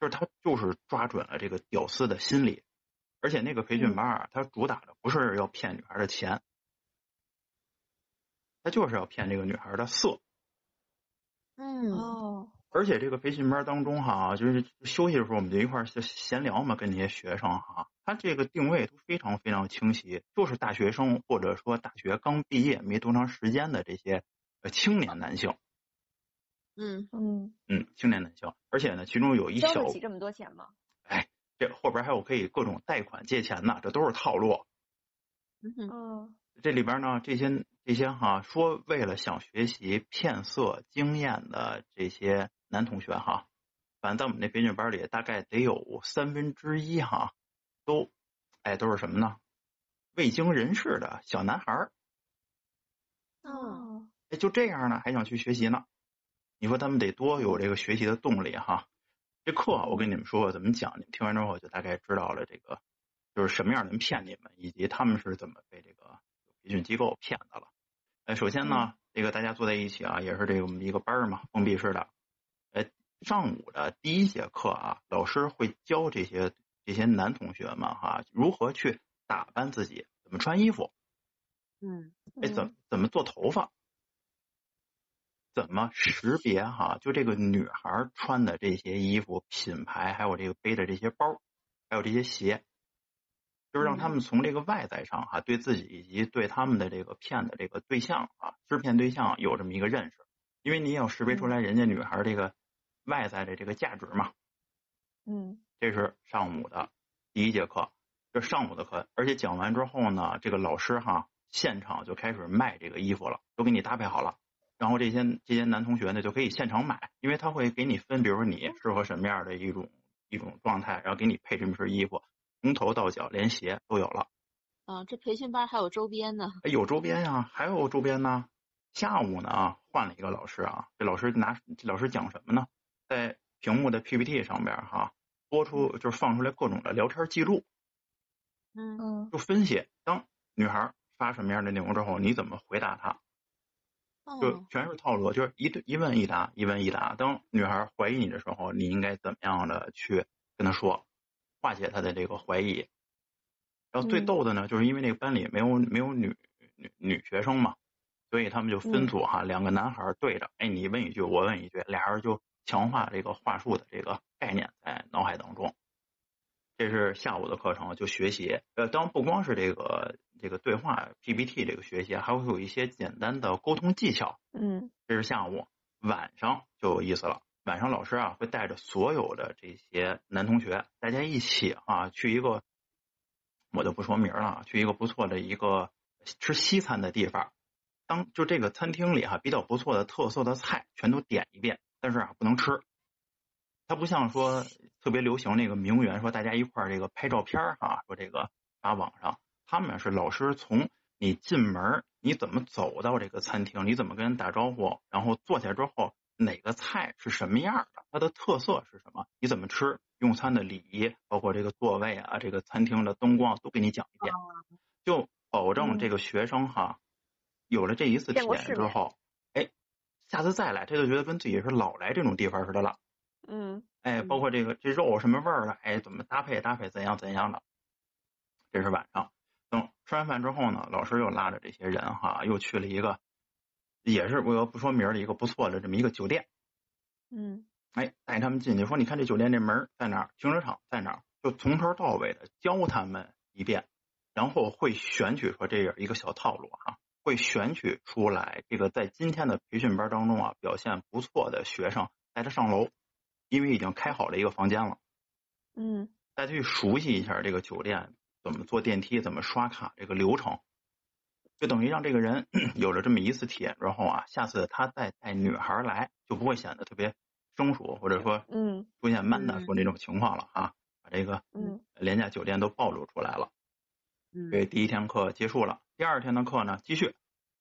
就是他就是抓准了这个屌丝的心理，而且那个培训班啊，他主打的不是要骗女孩的钱，他就是要骗这个女孩的色。嗯，哦，而且这个培训班当中哈，就是休息的时候我们就一块儿闲聊嘛，跟那些学生哈，他这个定位都非常非常清晰，就是大学生或者说大学刚毕业没多长时间的这些呃青年男性，嗯，嗯，嗯，青年男性，而且呢，其中有一小交得起这么多钱吗？这后边还有可以各种贷款借钱呢，这都是套路。嗯哼，哦，这里边呢，这些这些哈，说为了想学习骗色经验的这些男同学哈，反正在我们那培训班里，大概得有三分之一哈，都，哎，都是什么呢？未经人事的小男孩哦，哎，就这样呢，还想去学习呢？你说他们得多有这个学习的动力哈？这课啊我跟你们说怎么讲，你们听完之后就大概知道了这个就是什么样能骗你们，以及他们是怎么被这个培训机构骗的了。呃，首先呢，这个大家坐在一起啊，也是这个我们一个班儿嘛，封闭式的。呃，上午的第一节课啊，老师会教这些这些男同学们哈，如何去打扮自己，怎么穿衣服，嗯，哎，怎怎么做头发，怎么识别哈？就这个女孩穿的这些衣服品牌，还有这个背的这些包，还有这些鞋，就是让他们从这个外在上哈，对自己以及对他们的这个骗的这个对象啊，制骗对象有这么一个认识，因为你也要识别出来人家女孩这个外在的这个价值嘛。嗯这是上午的第一节课，这上午的课，而且讲完之后呢，这个老师哈现场就开始卖这个衣服了，都给你搭配好了，然后这些这些男同学呢就可以现场买，因为他会给你分，比如说你适合什么样的一种一种状态，然后给你配这么身衣服，从头到脚连鞋都有了，啊，这培训班还有周边呢。哎有周边呀、还有周边呢。下午呢换了一个老师啊，这老师拿这老师讲什么呢？在屏幕的 PPT 上边哈播出就是放出来各种的聊天记录。嗯嗯就分析，当女孩发什么样的内容之后，你怎么回答他，就哦，全是套路，就是一对一问一答，一问一答。当女孩怀疑你的时候，你应该怎么样的去跟她说，化解她的这个怀疑。然后最嗯逗的呢，就是因为那个班里没有没有女女女学生嘛，所以他们就分嗯组哈，两个男孩儿对着，哎，你问一句，我问一句，俩人就强化这个话术的这个概念在脑海当中。这是下午的课程，就学习。呃，当然不光是这个这个对话 PPT 这个学习，还会有一些简单的沟通技巧。嗯这是下午，晚上就有意思了。晚上老师啊会带着所有的这些男同学，大家一起啊去一个，我就不说名了啊，去一个不错的一个吃西餐的地方。当就这个餐厅里哈、比较不错的特色的菜全都点一遍，但是啊不能吃。它不像说特别流行那个名媛，说大家一块儿这个拍照片儿哈、说这个发网上。他们是老师从你进门儿，你怎么走到这个餐厅，你怎么跟人打招呼，然后坐下之后哪个菜是什么样的，它的特色是什么，你怎么吃，用餐的礼仪，包括这个座位啊，这个餐厅的灯光都给你讲一遍，就保证嗯这个学生哈，有了这一次体验之后，哎，下次再来，他就觉得跟自己是老来这种地方似的了。嗯哎，包括这个这肉什么味儿的，哎，怎么搭配搭配，怎样怎样的。这是晚上，等吃完饭之后呢，老师又拉着这些人哈，又去了一个，也是我要不说名儿的一个不错的这么一个酒店。嗯哎，带他们进去，说你看这酒店这门在哪儿，停车场在哪儿，就从头到尾的教他们一遍，然后会选取说这样一个小套路哈、会选取出来这个在今天的培训班当中啊表现不错的学生，带他上楼，因为已经开好了一个房间了。嗯。带他去熟悉一下这个酒店怎么坐电梯、怎么刷卡这个流程，就等于让这个人 有了这么一次体验之后啊，下次他再带女孩来就不会显得特别生疏，或者说嗯出现。闷的嗯说那种情况了啊，把这个嗯。廉价酒店都暴露出来了。嗯。这第一天课结束了，第二天的课呢继续，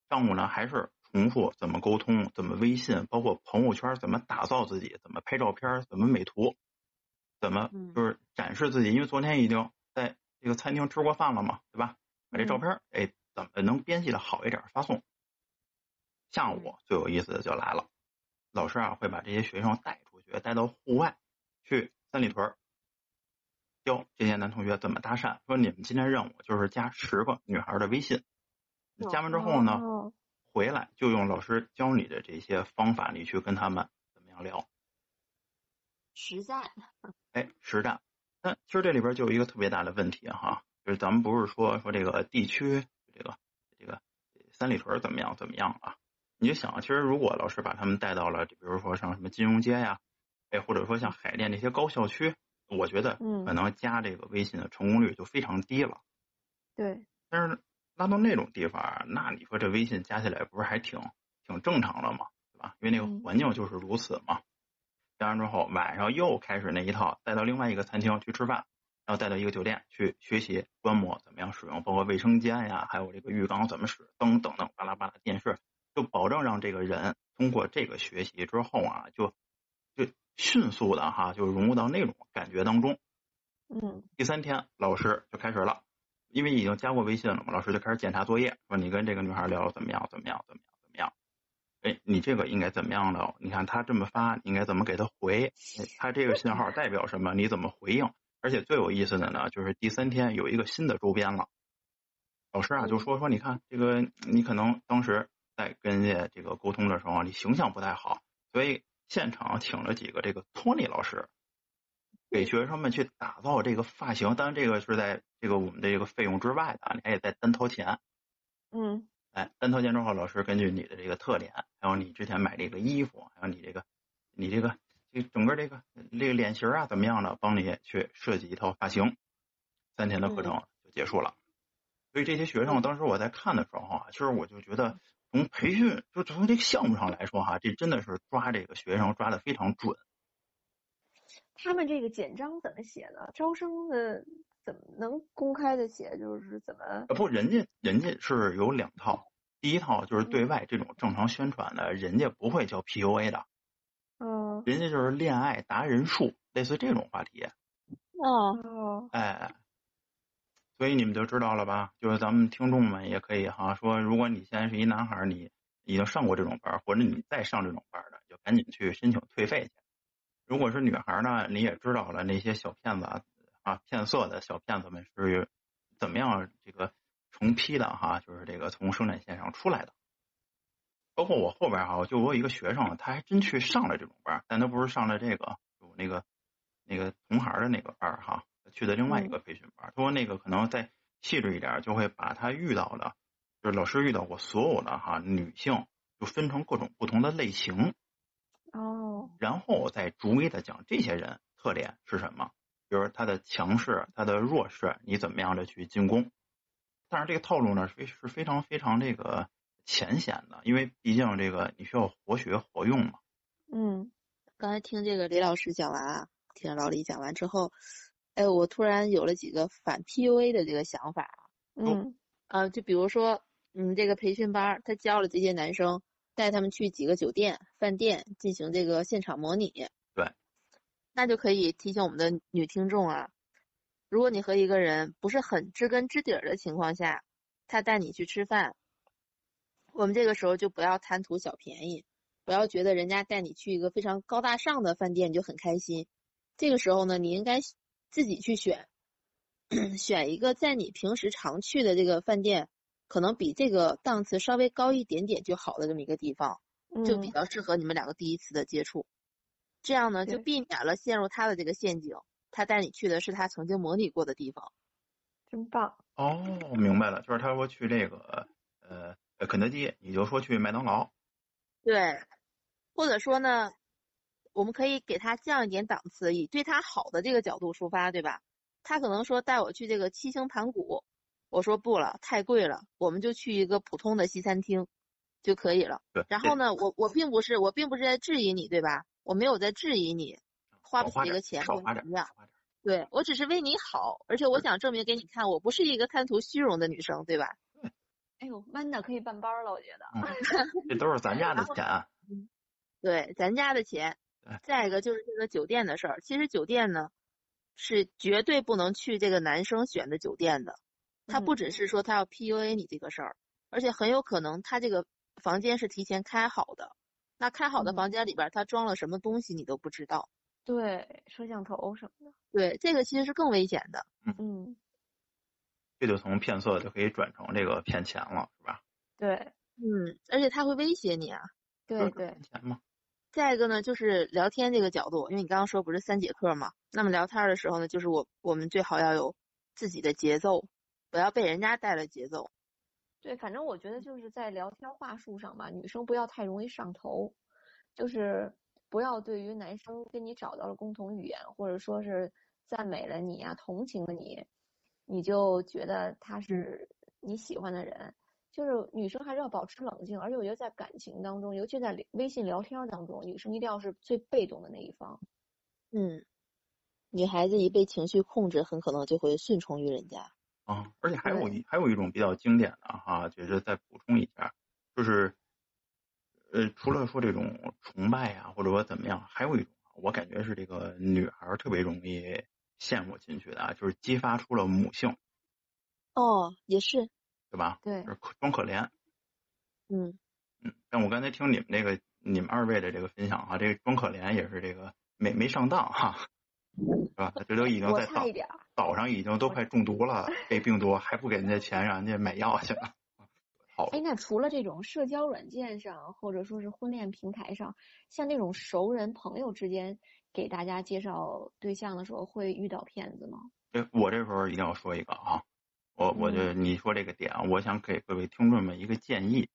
上午呢还是重复怎么沟通，怎么微信，包括朋友圈怎么打造自己，怎么拍照片，怎么美图，怎么嗯就是展示自己。因为昨天已经在这个餐厅吃过饭了嘛，对吧？把这照片哎怎么能编辑的好一点发送。下午最有意思的就来了，老师啊会把这些学生带出去，带到户外去三里屯儿教这些男同学怎么搭讪。说你们今天任务就是加十个女孩的微信，加完之后呢，哦回来就用老师教你的这些方法，你去跟他们怎么样聊。实战，哎，实战。那其实这里边就有一个特别大的问题哈，就是咱们不是说说这个地区这个这个三里屯怎么样怎么样啊？你就想，其实如果老师把他们带到了，比如说像什么金融街呀，哎，或者说像海淀这些高校区，我觉得嗯可能加这个微信的成功率就非常低了。对但是拉到那种地方，那你说这微信加起来不是还挺挺正常的吗？对吧？因为那个嗯环境就是如此嘛。加完之后，晚上又开始那一套，带到另外一个餐厅去吃饭，然后带到一个酒店去学习观摩怎么样使用，包括卫生间呀，还有这个浴缸怎么使，灯等等，巴拉巴拉电视，就保证让这个人通过这个学习之后啊，就就迅速的哈，就融入到那种感觉当中。嗯第三天，老师就开始了，因为已经加过微信了嘛，老师就开始检查作业，说你跟这个女孩聊得怎么样，怎么样，怎么样，怎么样？哎，你这个应该怎么样的？你看他这么发，你应该怎么给他回？哎他这个信号代表什么？你怎么回应？而且最有意思的呢，就是第三天有一个新的周边了。老师啊就说说，你看这个，你可能当时在跟人家这个沟通的时候，你形象不太好，所以现场请了几个这个托尼老师，给学生们去打造这个发型。当然，这个是在这个我们的这个费用之外的啊，你还得再单掏钱。嗯哎，单掏钱之后，老师根据你的这个特点，还有你之前买这个衣服，还有你这个你这个这整个这个这个脸型啊怎么样的，帮你去设计一套发型。三天的课程就结束了。所以这些学生当时我在看的时候啊，其实我就觉得从培训就从这个项目上来说哈、这真的是抓这个学生抓的非常准。他们这个简章怎么写呢？招生的怎么能公开的写？就是怎么呃，不，人家人家是有两套，第一套就是对外这种正常宣传的，人家不会叫 PUA 的，嗯人家就是恋爱达人术，类似这种话题。哦，哦哎，所以你们就知道了吧？就是咱们听众们也可以哈说，如果你现在是一男孩，你已经上过这种班儿，或者你再上这种班儿的，就赶紧去申请退费去。如果是女孩呢，你也知道了那些小骗子啊啊骗色的小骗子们是怎么样这个成批的哈，就是这个从生产线上出来的。包括我后边哈，就我有一个学生，他还真去上了这种班儿，但他不是上了这个有那个那个同行的那个班儿哈，去的另外一个培训班儿。他说那个可能再细致一点，就会把他遇到的，就是老师遇到过所有的哈女性，就分成各种不同的类型，哦，然后再逐一的讲这些人特点是什么，比如他的强势、他的弱势，你怎么样的去进攻。但是这个套路呢，非是非常非常这个浅显的，因为毕竟这个你需要活学活用嘛。嗯刚才听这个李老师讲完啊，听老李讲完之后，哎，我突然有了几个反 PUA 的这个想法啊。嗯啊，就比如说，嗯，这个培训班他教了这些男生，带他们去几个酒店、饭店进行这个现场模拟。对。那就可以提醒我们的女听众啊，如果你和一个人不是很知根知底儿的情况下，他带你去吃饭，我们这个时候就不要贪图小便宜，不要觉得人家带你去一个非常高大上的饭店你就很开心。这个时候呢，你应该自己去选，选一个在你平时常去的这个饭店，可能比这个档次稍微高一点点就好的这么一个地方，就比嗯较适合你们两个第一次的接触。这样呢，就避免了陷入他的这个陷阱。他带你去的是他曾经模拟过的地方。真棒。哦，明白了，就是他说去这个呃肯德基，你就说去麦当劳。对，或者说呢，我们可以给他降一点档次，以对他好的这个角度出发，对吧？他可能说带我去这个七星盘古，我说不了，太贵了，我们就去一个普通的西餐厅就可以了。对，然后呢，我我并不是我并不是在质疑你，对吧？我没有在质疑你花不起这个钱少花点，或者怎么样少，花点。对我只是为你好，而且我想证明给你看，我不是一个贪图虚荣的女生，对吧？哎呦，Manda 可以办班了，我觉得。嗯，这都是咱家的 钱。对，咱家的钱。再一个就是这个酒店的事儿，其实酒店呢是绝对不能去这个男生选的酒店的。他不只是说他要 PUA 你这个事儿，而且很有可能他这个房间是提前开好的，那开好的嗯房间里边他装了什么东西你都不知道。对，摄像头什么的。对，这个其实是更危险的。嗯，这就从骗色就可以转成这个骗钱了，是吧？对嗯，而且他会威胁你啊。对对骗，钱嘛。再一个呢，就是聊天这个角度，因为你刚刚说不是三节课嘛，那么聊天的时候呢，就是我我们最好要有自己的节奏，不要被人家带了节奏。对，反正我觉得就是在聊天话术上吧，女生不要太容易上头，就是不要对于男生跟你找到了共同语言，或者说是赞美了你啊，同情了你，你就觉得他是你喜欢的人。就是女生还是要保持冷静，而且我觉得在感情当中，尤其在微信聊天当中，女生一定要是最被动的那一方。嗯，女孩子一被情绪控制，很可能就会顺从于人家。啊，而且还有一还有一种比较经典的哈，就是再补充一下，就是呃，除了说这种崇拜呀、或者说怎么样，还有一种我感觉是这个女孩特别容易陷入进去的啊，就是激发出了母性，哦，也是，对吧？对就是装可怜。嗯，嗯，但我刚才听你们这个你们二位的这个分享哈，这个装可怜也是这个没没上当哈，是吧？这都已经在岛差一点儿，岛上已经都快中毒了，被病毒还不给人家钱让人家买药去了，好哎，那除了这种社交软件上，或者说是婚恋平台上，像那种熟人朋友之间给大家介绍对象的时候，会遇到骗子吗？这我这时候一定要说一个啊，我我就嗯你说这个点，我想给各位听众们一个建议，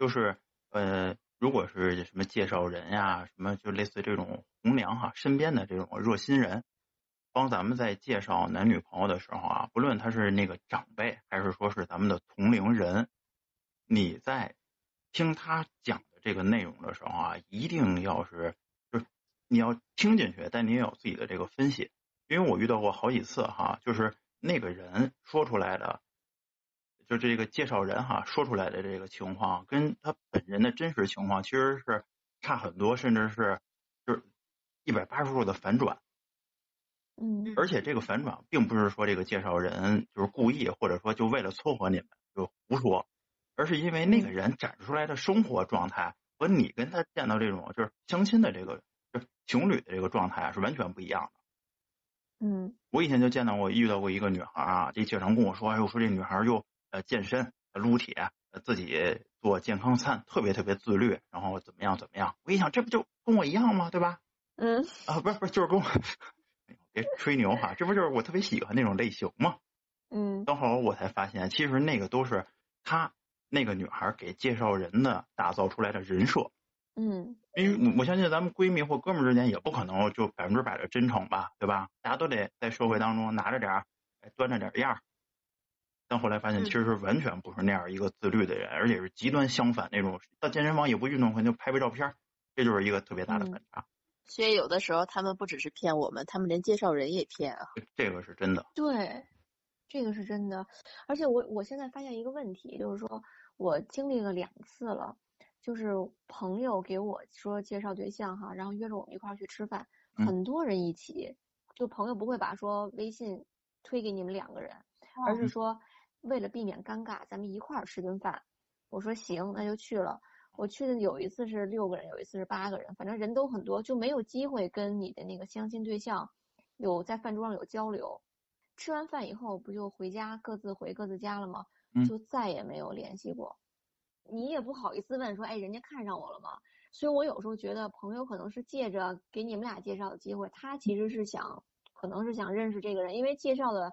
就是呃，如果是什么介绍人呀、什么就类似这种红娘哈、身边的这种热心人，帮咱们在介绍男女朋友的时候啊，不论他是那个长辈，还是说是咱们的同龄人，你在听他讲的这个内容的时候啊，一定要是就是你要听进去，但你也有自己的这个分析。因为我遇到过好几次哈，就是那个人说出来的，就这个介绍人哈说出来的这个情况，跟他本人的真实情况其实是差很多，甚至是就是一百八十度的反转。嗯而且这个反转并不是说这个介绍人就是故意，或者说就为了撮合你们就胡说，而是因为那个人展示出来的生活状态和你跟他见到这种就是相亲的这个就情侣的这个状态啊是完全不一样的。嗯我以前就见到过遇到过一个女孩啊，这介绍人跟我说，哎我，说这女孩又呃健身、呃撸铁，呃自己做健康餐，特别特别自律，然后怎么样怎么样。我一想，这不就跟我一样吗？对吧？嗯啊，不是不是，就是跟我别吹牛哈，这不就是我特别喜欢那种类型吗？嗯等会儿我才发现，其实那个都是她那个女孩给介绍人的打造出来的人设。嗯因为我相信咱们闺蜜或哥们儿之间也不可能就百分之百的真诚吧，对吧？大家都得在社会当中拿着点儿，哎端着点儿样儿。但后来发现，嗯其实完全不是那样一个自律的人，而且是极端相反那种，到健身房也不运动，可能就拍拍照片儿，这就是一个特别大的反差。所以有的时候他们不只是骗我们，他们连介绍人也骗啊。这个是真的。对，这个是真的。而且我我现在发现一个问题，就是说我经历了两次了，就是朋友给我说介绍对象哈，然后约着我们一块儿去吃饭，嗯很多人一起，就朋友不会把说微信推给你们两个人，而是说为了避免尴尬，咱们一块儿吃顿饭。我说行，那就去了。我去的有一次是六个人，有一次是八个人，反正人都很多，就没有机会跟你的那个相亲对象有在饭桌上有交流。吃完饭以后不就回家各自回各自家了吗？嗯就再也没有联系过。你也不好意思问说，哎，人家看上我了吗？所以我有时候觉得朋友可能是借着给你们俩介绍的机会，他其实是想，可能是想认识这个人，因为介绍的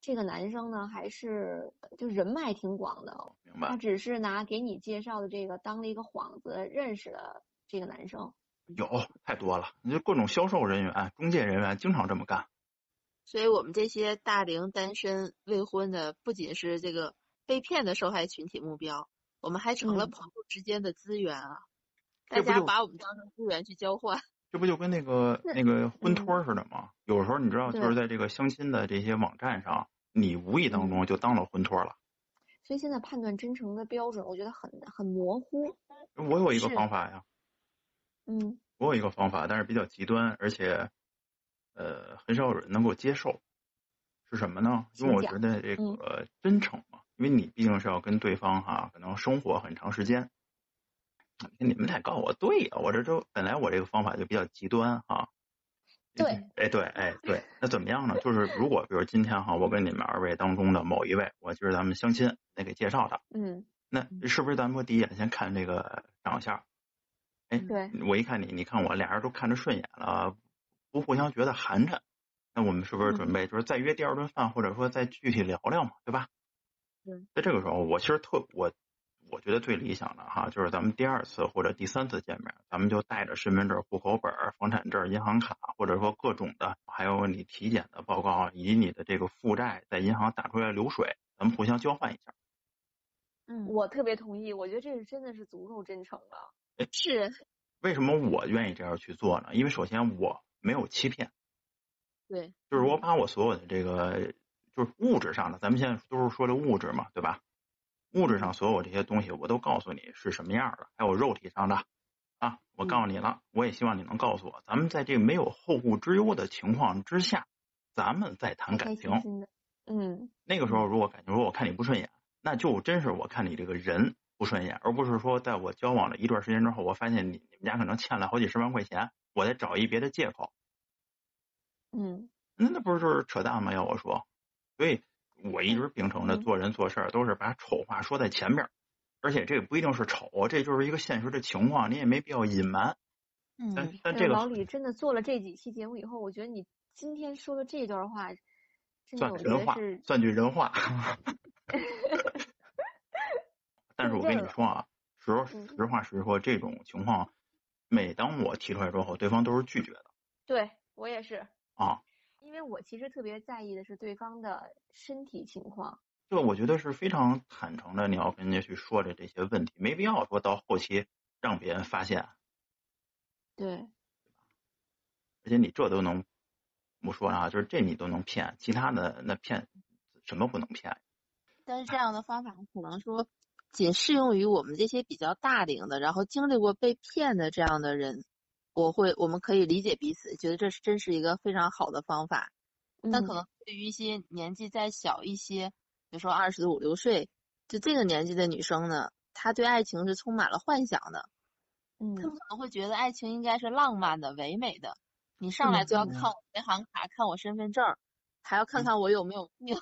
这个男生呢，还是就人脉挺广的，他？只是拿给你介绍的这个当了一个幌子，认识了这个男生。有太多了，你就各种销售人员、中介人员经常这么干。所以我们这些大龄单身未婚的，不仅是这个被骗的受害群体目标，我们还成了嗯朋友之间的资源啊！大家把我们当成资源去交换。这不就跟那个那那个婚托儿似的吗？有时候你知道，就是在这个相亲的这些网站上，你无意当中就当了婚托了。所以现在判断真诚的标准，我觉得很很模糊。我有一个方法呀，嗯我有一个方法，但是比较极端，而且呃很少有人能够接受。是什么呢？因为我觉得这嗯个真诚嘛，因为你毕竟是要跟对方哈，可能生活很长时间。你们得告诉我对呀、我这都本来我这个方法就比较极端哈。对，哎对，哎对，那怎么样呢？就是如果比如今天哈，我跟你们二位当中的某一位，我就是咱们相亲，那给介绍的，嗯，那是不是咱们说第一眼先看这个长相？哎，对，我一看你，你看我，俩人都看着顺眼了，不互相觉得寒碜，那我们是不是准备就是再约第二顿饭，或者说再具体聊聊嘛，对吧？对。在这个时候，我其实特我我觉得最理想的哈，就是咱们第二次或者第三次见面，咱们就带着身份证、户口本、房产证、银行卡，或者说各种的，还有你体检的报告以及你的这个负债在银行打出来的流水，咱们互相交换一下。嗯，我特别同意，我觉得这是真的是足够真诚了。是为什么我愿意这样去做呢？因为首先我没有欺骗。对，就是我把我所有的这个就是物质上的，咱们现在都是说的物质嘛，对吧？物质上所有这些东西我都告诉你是什么样的，还有肉体上的啊，我告诉你了，我也希望你能告诉我，咱们在这个没有后顾之忧的情况之下，咱们再谈感情嗯那个时候如果感情说我看你不顺眼，那就真是我看你这个人不顺眼，而不是说在我交往了一段时间之后，我发现你你们家可能欠了好几十万块钱，我再找一别的借口。嗯那那不是就是扯淡吗？要我说，所以我一直秉承着嗯做人做事儿都是把丑话说在前面儿，而且这个不一定是丑，这就是一个现实的情况，你也没必要隐瞒。但嗯，但这个老李真的做了这几期节目以后，我觉得你今天说的这段话，真的我觉算人话得是，算句人话。但是我跟你 说啊，实嗯实话实说，这种情况，每当我提出来之后，对方都是拒绝的对我也是，啊。因为我其实特别在意的是对方的身体情况。这我觉得是非常坦诚的，你要跟人家去说的这些问题，没必要说到后期让别人发现。对，而且你这都能，我说啊，就是这你都能骗，其他的那骗什么不能骗？但是这样的方法可能说仅适用于我们这些比较大龄的，然后经历过被骗的这样的人。我会，我们可以理解彼此，觉得这是真是一个非常好的方法。但嗯可能对于一些年纪再小一些，比如说二十五六岁，就这个年纪的女生呢，她对爱情是充满了幻想的。嗯她们嗯可能会觉得爱情应该是浪漫的、唯美的。你上来就要嗯看我银行卡、看我身份证儿，还要看看我有没有病。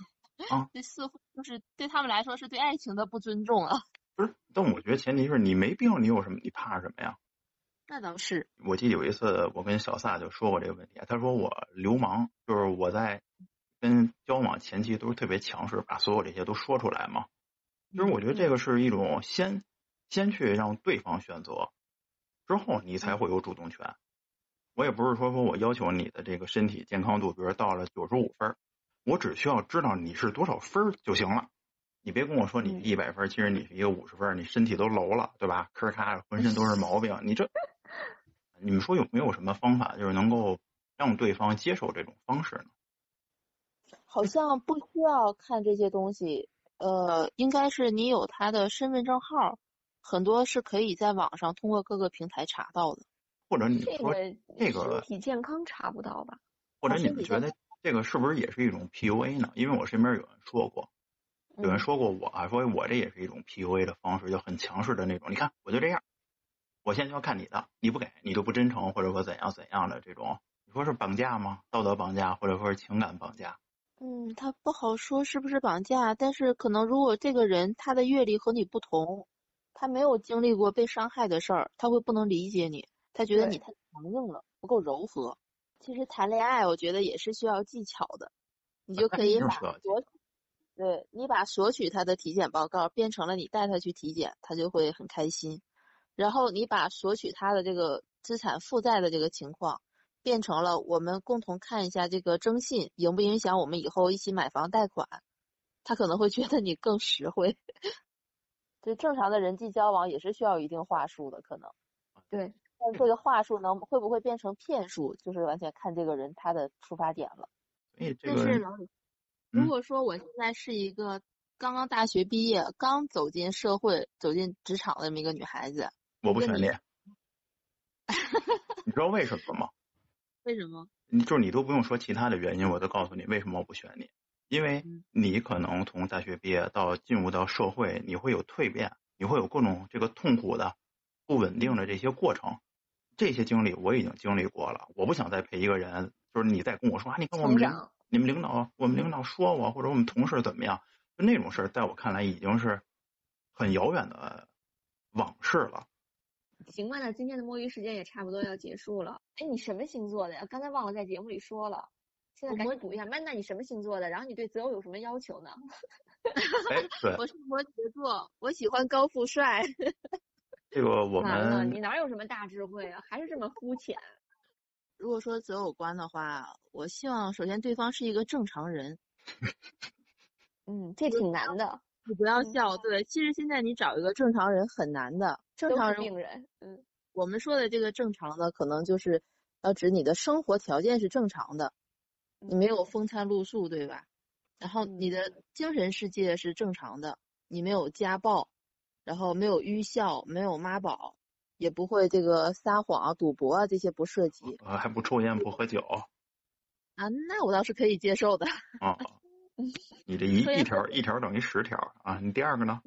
啊 这似乎就是对他们来说是对爱情的不尊重啊。不是，但我觉得前提是你没病，你有什么？你怕什么呀？那倒是，我记得有一次我跟小撒就说过这个问题，他说我流氓，就是我在跟交往前期都是特别强势，把所有这些都说出来嘛。其实我觉得这个是一种先先去让对方选择，之后你才会有主动权。我也不是说说我要求你的这个身体健康度，比如到了九十五分儿，我只需要知道你是多少分儿就行了。你别跟我说你嗯一百分儿，其实你是一个五十分儿，你身体都楼了，对吧？咔咔浑身都是毛病，你这，你们说有没有什么方法，就是能够让对方接受这种方式呢？好像不需要看这些东西，呃，应该是你有他的身份证号，很多是可以在网上通过各个平台查到的。或者你说，这个身体健康查不到吧？或者你们觉得这个是不是也是一种 PUA 呢？因为我身边有人说过，有人嗯说过我啊，说我这也是一种 PUA 的方式，就很强势的那种。你看，我就这样，我现在就要看你的，你不给，你就不真诚，或者说怎样怎样的这种，你说是绑架吗？道德绑架，或者说是情感绑架？嗯，他不好说是不是绑架，但是可能如果这个人他的阅历和你不同，他没有经历过被伤害的事儿，他会不能理解你，他觉得你太强硬了，不够柔和。其实谈恋爱，我觉得也是需要技巧的，你就可以把对你把索取他的体检报告变成了你带他去体检，他就会很开心。然后你把索取他的这个资产负债的这个情况，变成了我们共同看一下这个征信影不影响我们以后一起买房贷款，他可能会觉得你更实惠。就正常的人际交往也是需要一定话术的，可能，对，但这个话术能会不会变成骗术，就是完全看这个人他的出发点了。所以这但是个老李，如嗯果说我现在是一个刚刚大学毕业、刚走进社会、走进职场的这么一个女孩子，我不选你，你知道为什么吗？为什么？你就是你都不用说其他的原因，我都告诉你为什么我不选你。因为嗯你可能从大学毕业到进入到社会，你会有蜕变，你会有各种这个痛苦的、不稳定的这些过程，这些经历我已经经历过了。我不想再陪一个人，就是你再跟我说啊，你看我们领导。你们领导，我们领导说我，或者我们同事怎么样，就那种事儿，在我看来已经是很遥远的往事了。行吧，那今天的摸鱼时间也差不多要结束了。哎，你什么星座的呀？刚才忘了在节目里说了，现在赶紧补一下。曼娜，你什么星座的？然后你对择偶有什么要求呢？哎，对，我是摩羯座，我喜欢高富帅。这个我们你哪有什么大智慧啊？还是这么肤浅。如果说择偶观的话，我希望首先对方是一个正常人。嗯，这挺难的，你不要嗯笑，对，其实现在你找一个正常人很难的。正常人，病人。嗯我们说的这个正常的，可能就是要指你的生活条件是正常的，你没有风餐露宿，对吧？然后你的精神世界是正常的，你没有家暴，然后没有愚孝，没有妈宝，也不会这个撒谎啊、赌博啊这些不涉及啊还不抽烟不喝酒啊，那我倒是可以接受的。啊。你这一 一条一条等于十条啊！你第二个呢？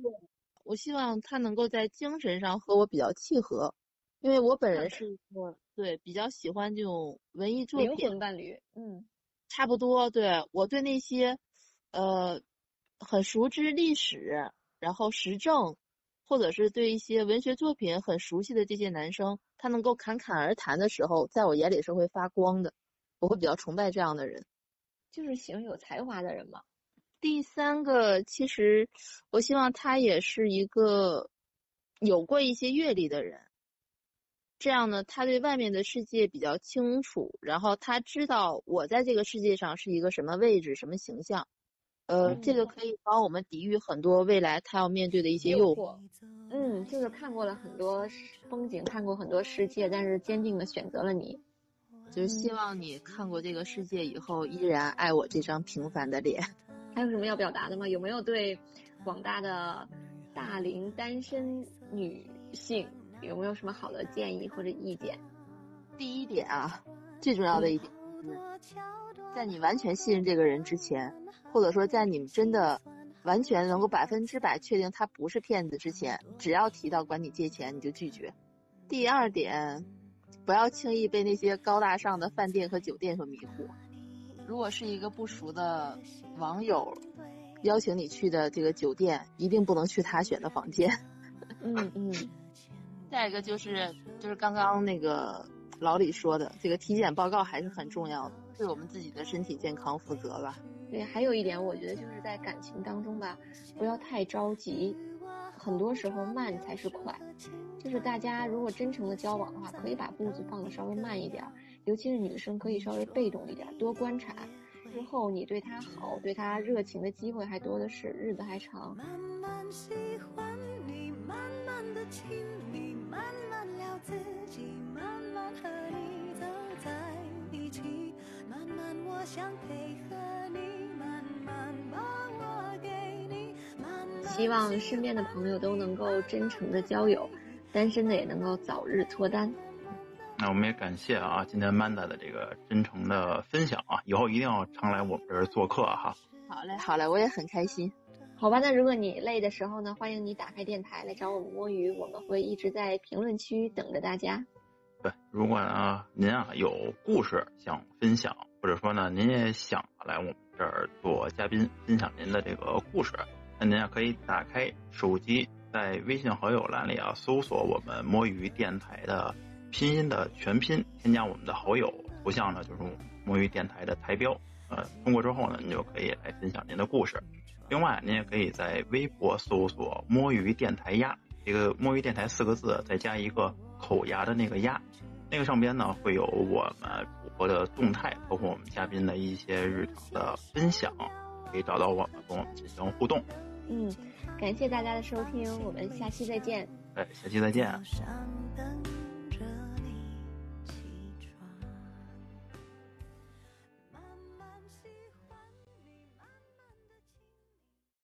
我希望他能够在精神上和我比较契合，因为我本人是一个对比较喜欢这种文艺作灵品，魂伴侣。嗯差不多。对我对那些呃很熟知历史，然后时政，或者是对一些文学作品很熟悉的这些男生，他能够侃侃而谈的时候，在我眼里是会发光的，我会比较崇拜这样的人。就是喜欢有才华的人嘛。第三个，其实我希望他也是一个有过一些阅历的人，这样呢，他对外面的世界比较清楚，然后他知道我在这个世界上是一个什么位置、什么形象，呃，嗯这个可以帮我们抵御很多未来他要面对的一些诱惑。惑。嗯，就是看过了很多风景，看过很多世界，但是坚定的选择了你。就是希望你看过这个世界以后，依然爱我这张平凡的脸。还有什么要表达的吗？有没有对广大的大龄单身女性有没有什么好的建议或者意见？第一点啊，最重要的一点。在你完全信任这个人之前，或者说在你们真的完全能够百分之百确定他不是骗子之前，只要提到管你借钱，你就拒绝。第二点，不要轻易被那些高大上的饭店和酒店所迷惑。如果是一个不熟的网友邀请你去的这个酒店，一定不能去他选的房间。嗯嗯，再一个就是就是刚刚那个老李说的，这个体检报告还是很重要的，对我们自己的身体健康负责吧。对，还有一点，我觉得就是在感情当中吧，不要太着急，很多时候慢才是快。就是大家如果真诚的交往的话，可以把步子放的稍微慢一点，尤其是女生可以稍微被动一点，多观察。之后你对她好，对她热情的机会还多的是，日子还长。慢慢喜欢你，慢慢的亲密，慢慢聊自己，慢慢和你走在一起，慢慢我想配合你，慢慢把，希望身边的朋友都能够真诚的交友，单身的也能够早日脱单。那我们也感谢啊，今天 Manda 的这个真诚的分享啊，以后一定要常来我们这儿做客哈。好嘞，好嘞，我也很开心。好吧，那如果你累的时候呢，欢迎你打开电台来找我们摸鱼，我们会一直在评论区等着大家。对，如果呢您啊有故事想分享，或者说呢您也想来我们这儿做嘉宾，分享您的这个故事，那您啊可以打开手机，在微信好友栏里啊搜索我们摸鱼电台的拼音的全拼，添加我们的好友，头像呢就是摸鱼电台的台标，呃，通过之后呢您就可以来分享您的故事。另外，您也可以在微博搜索“摸鱼电台鸭”，这个“摸鱼电台”四个字，再加一个口牙的那个“鸭”，那个上边呢会有我们主播的动态，包括我们嘉宾的一些日常的分享，可以找到我们，跟我们进行互动。嗯，感谢大家的收听，我们下期再见。哎，下期再见。上等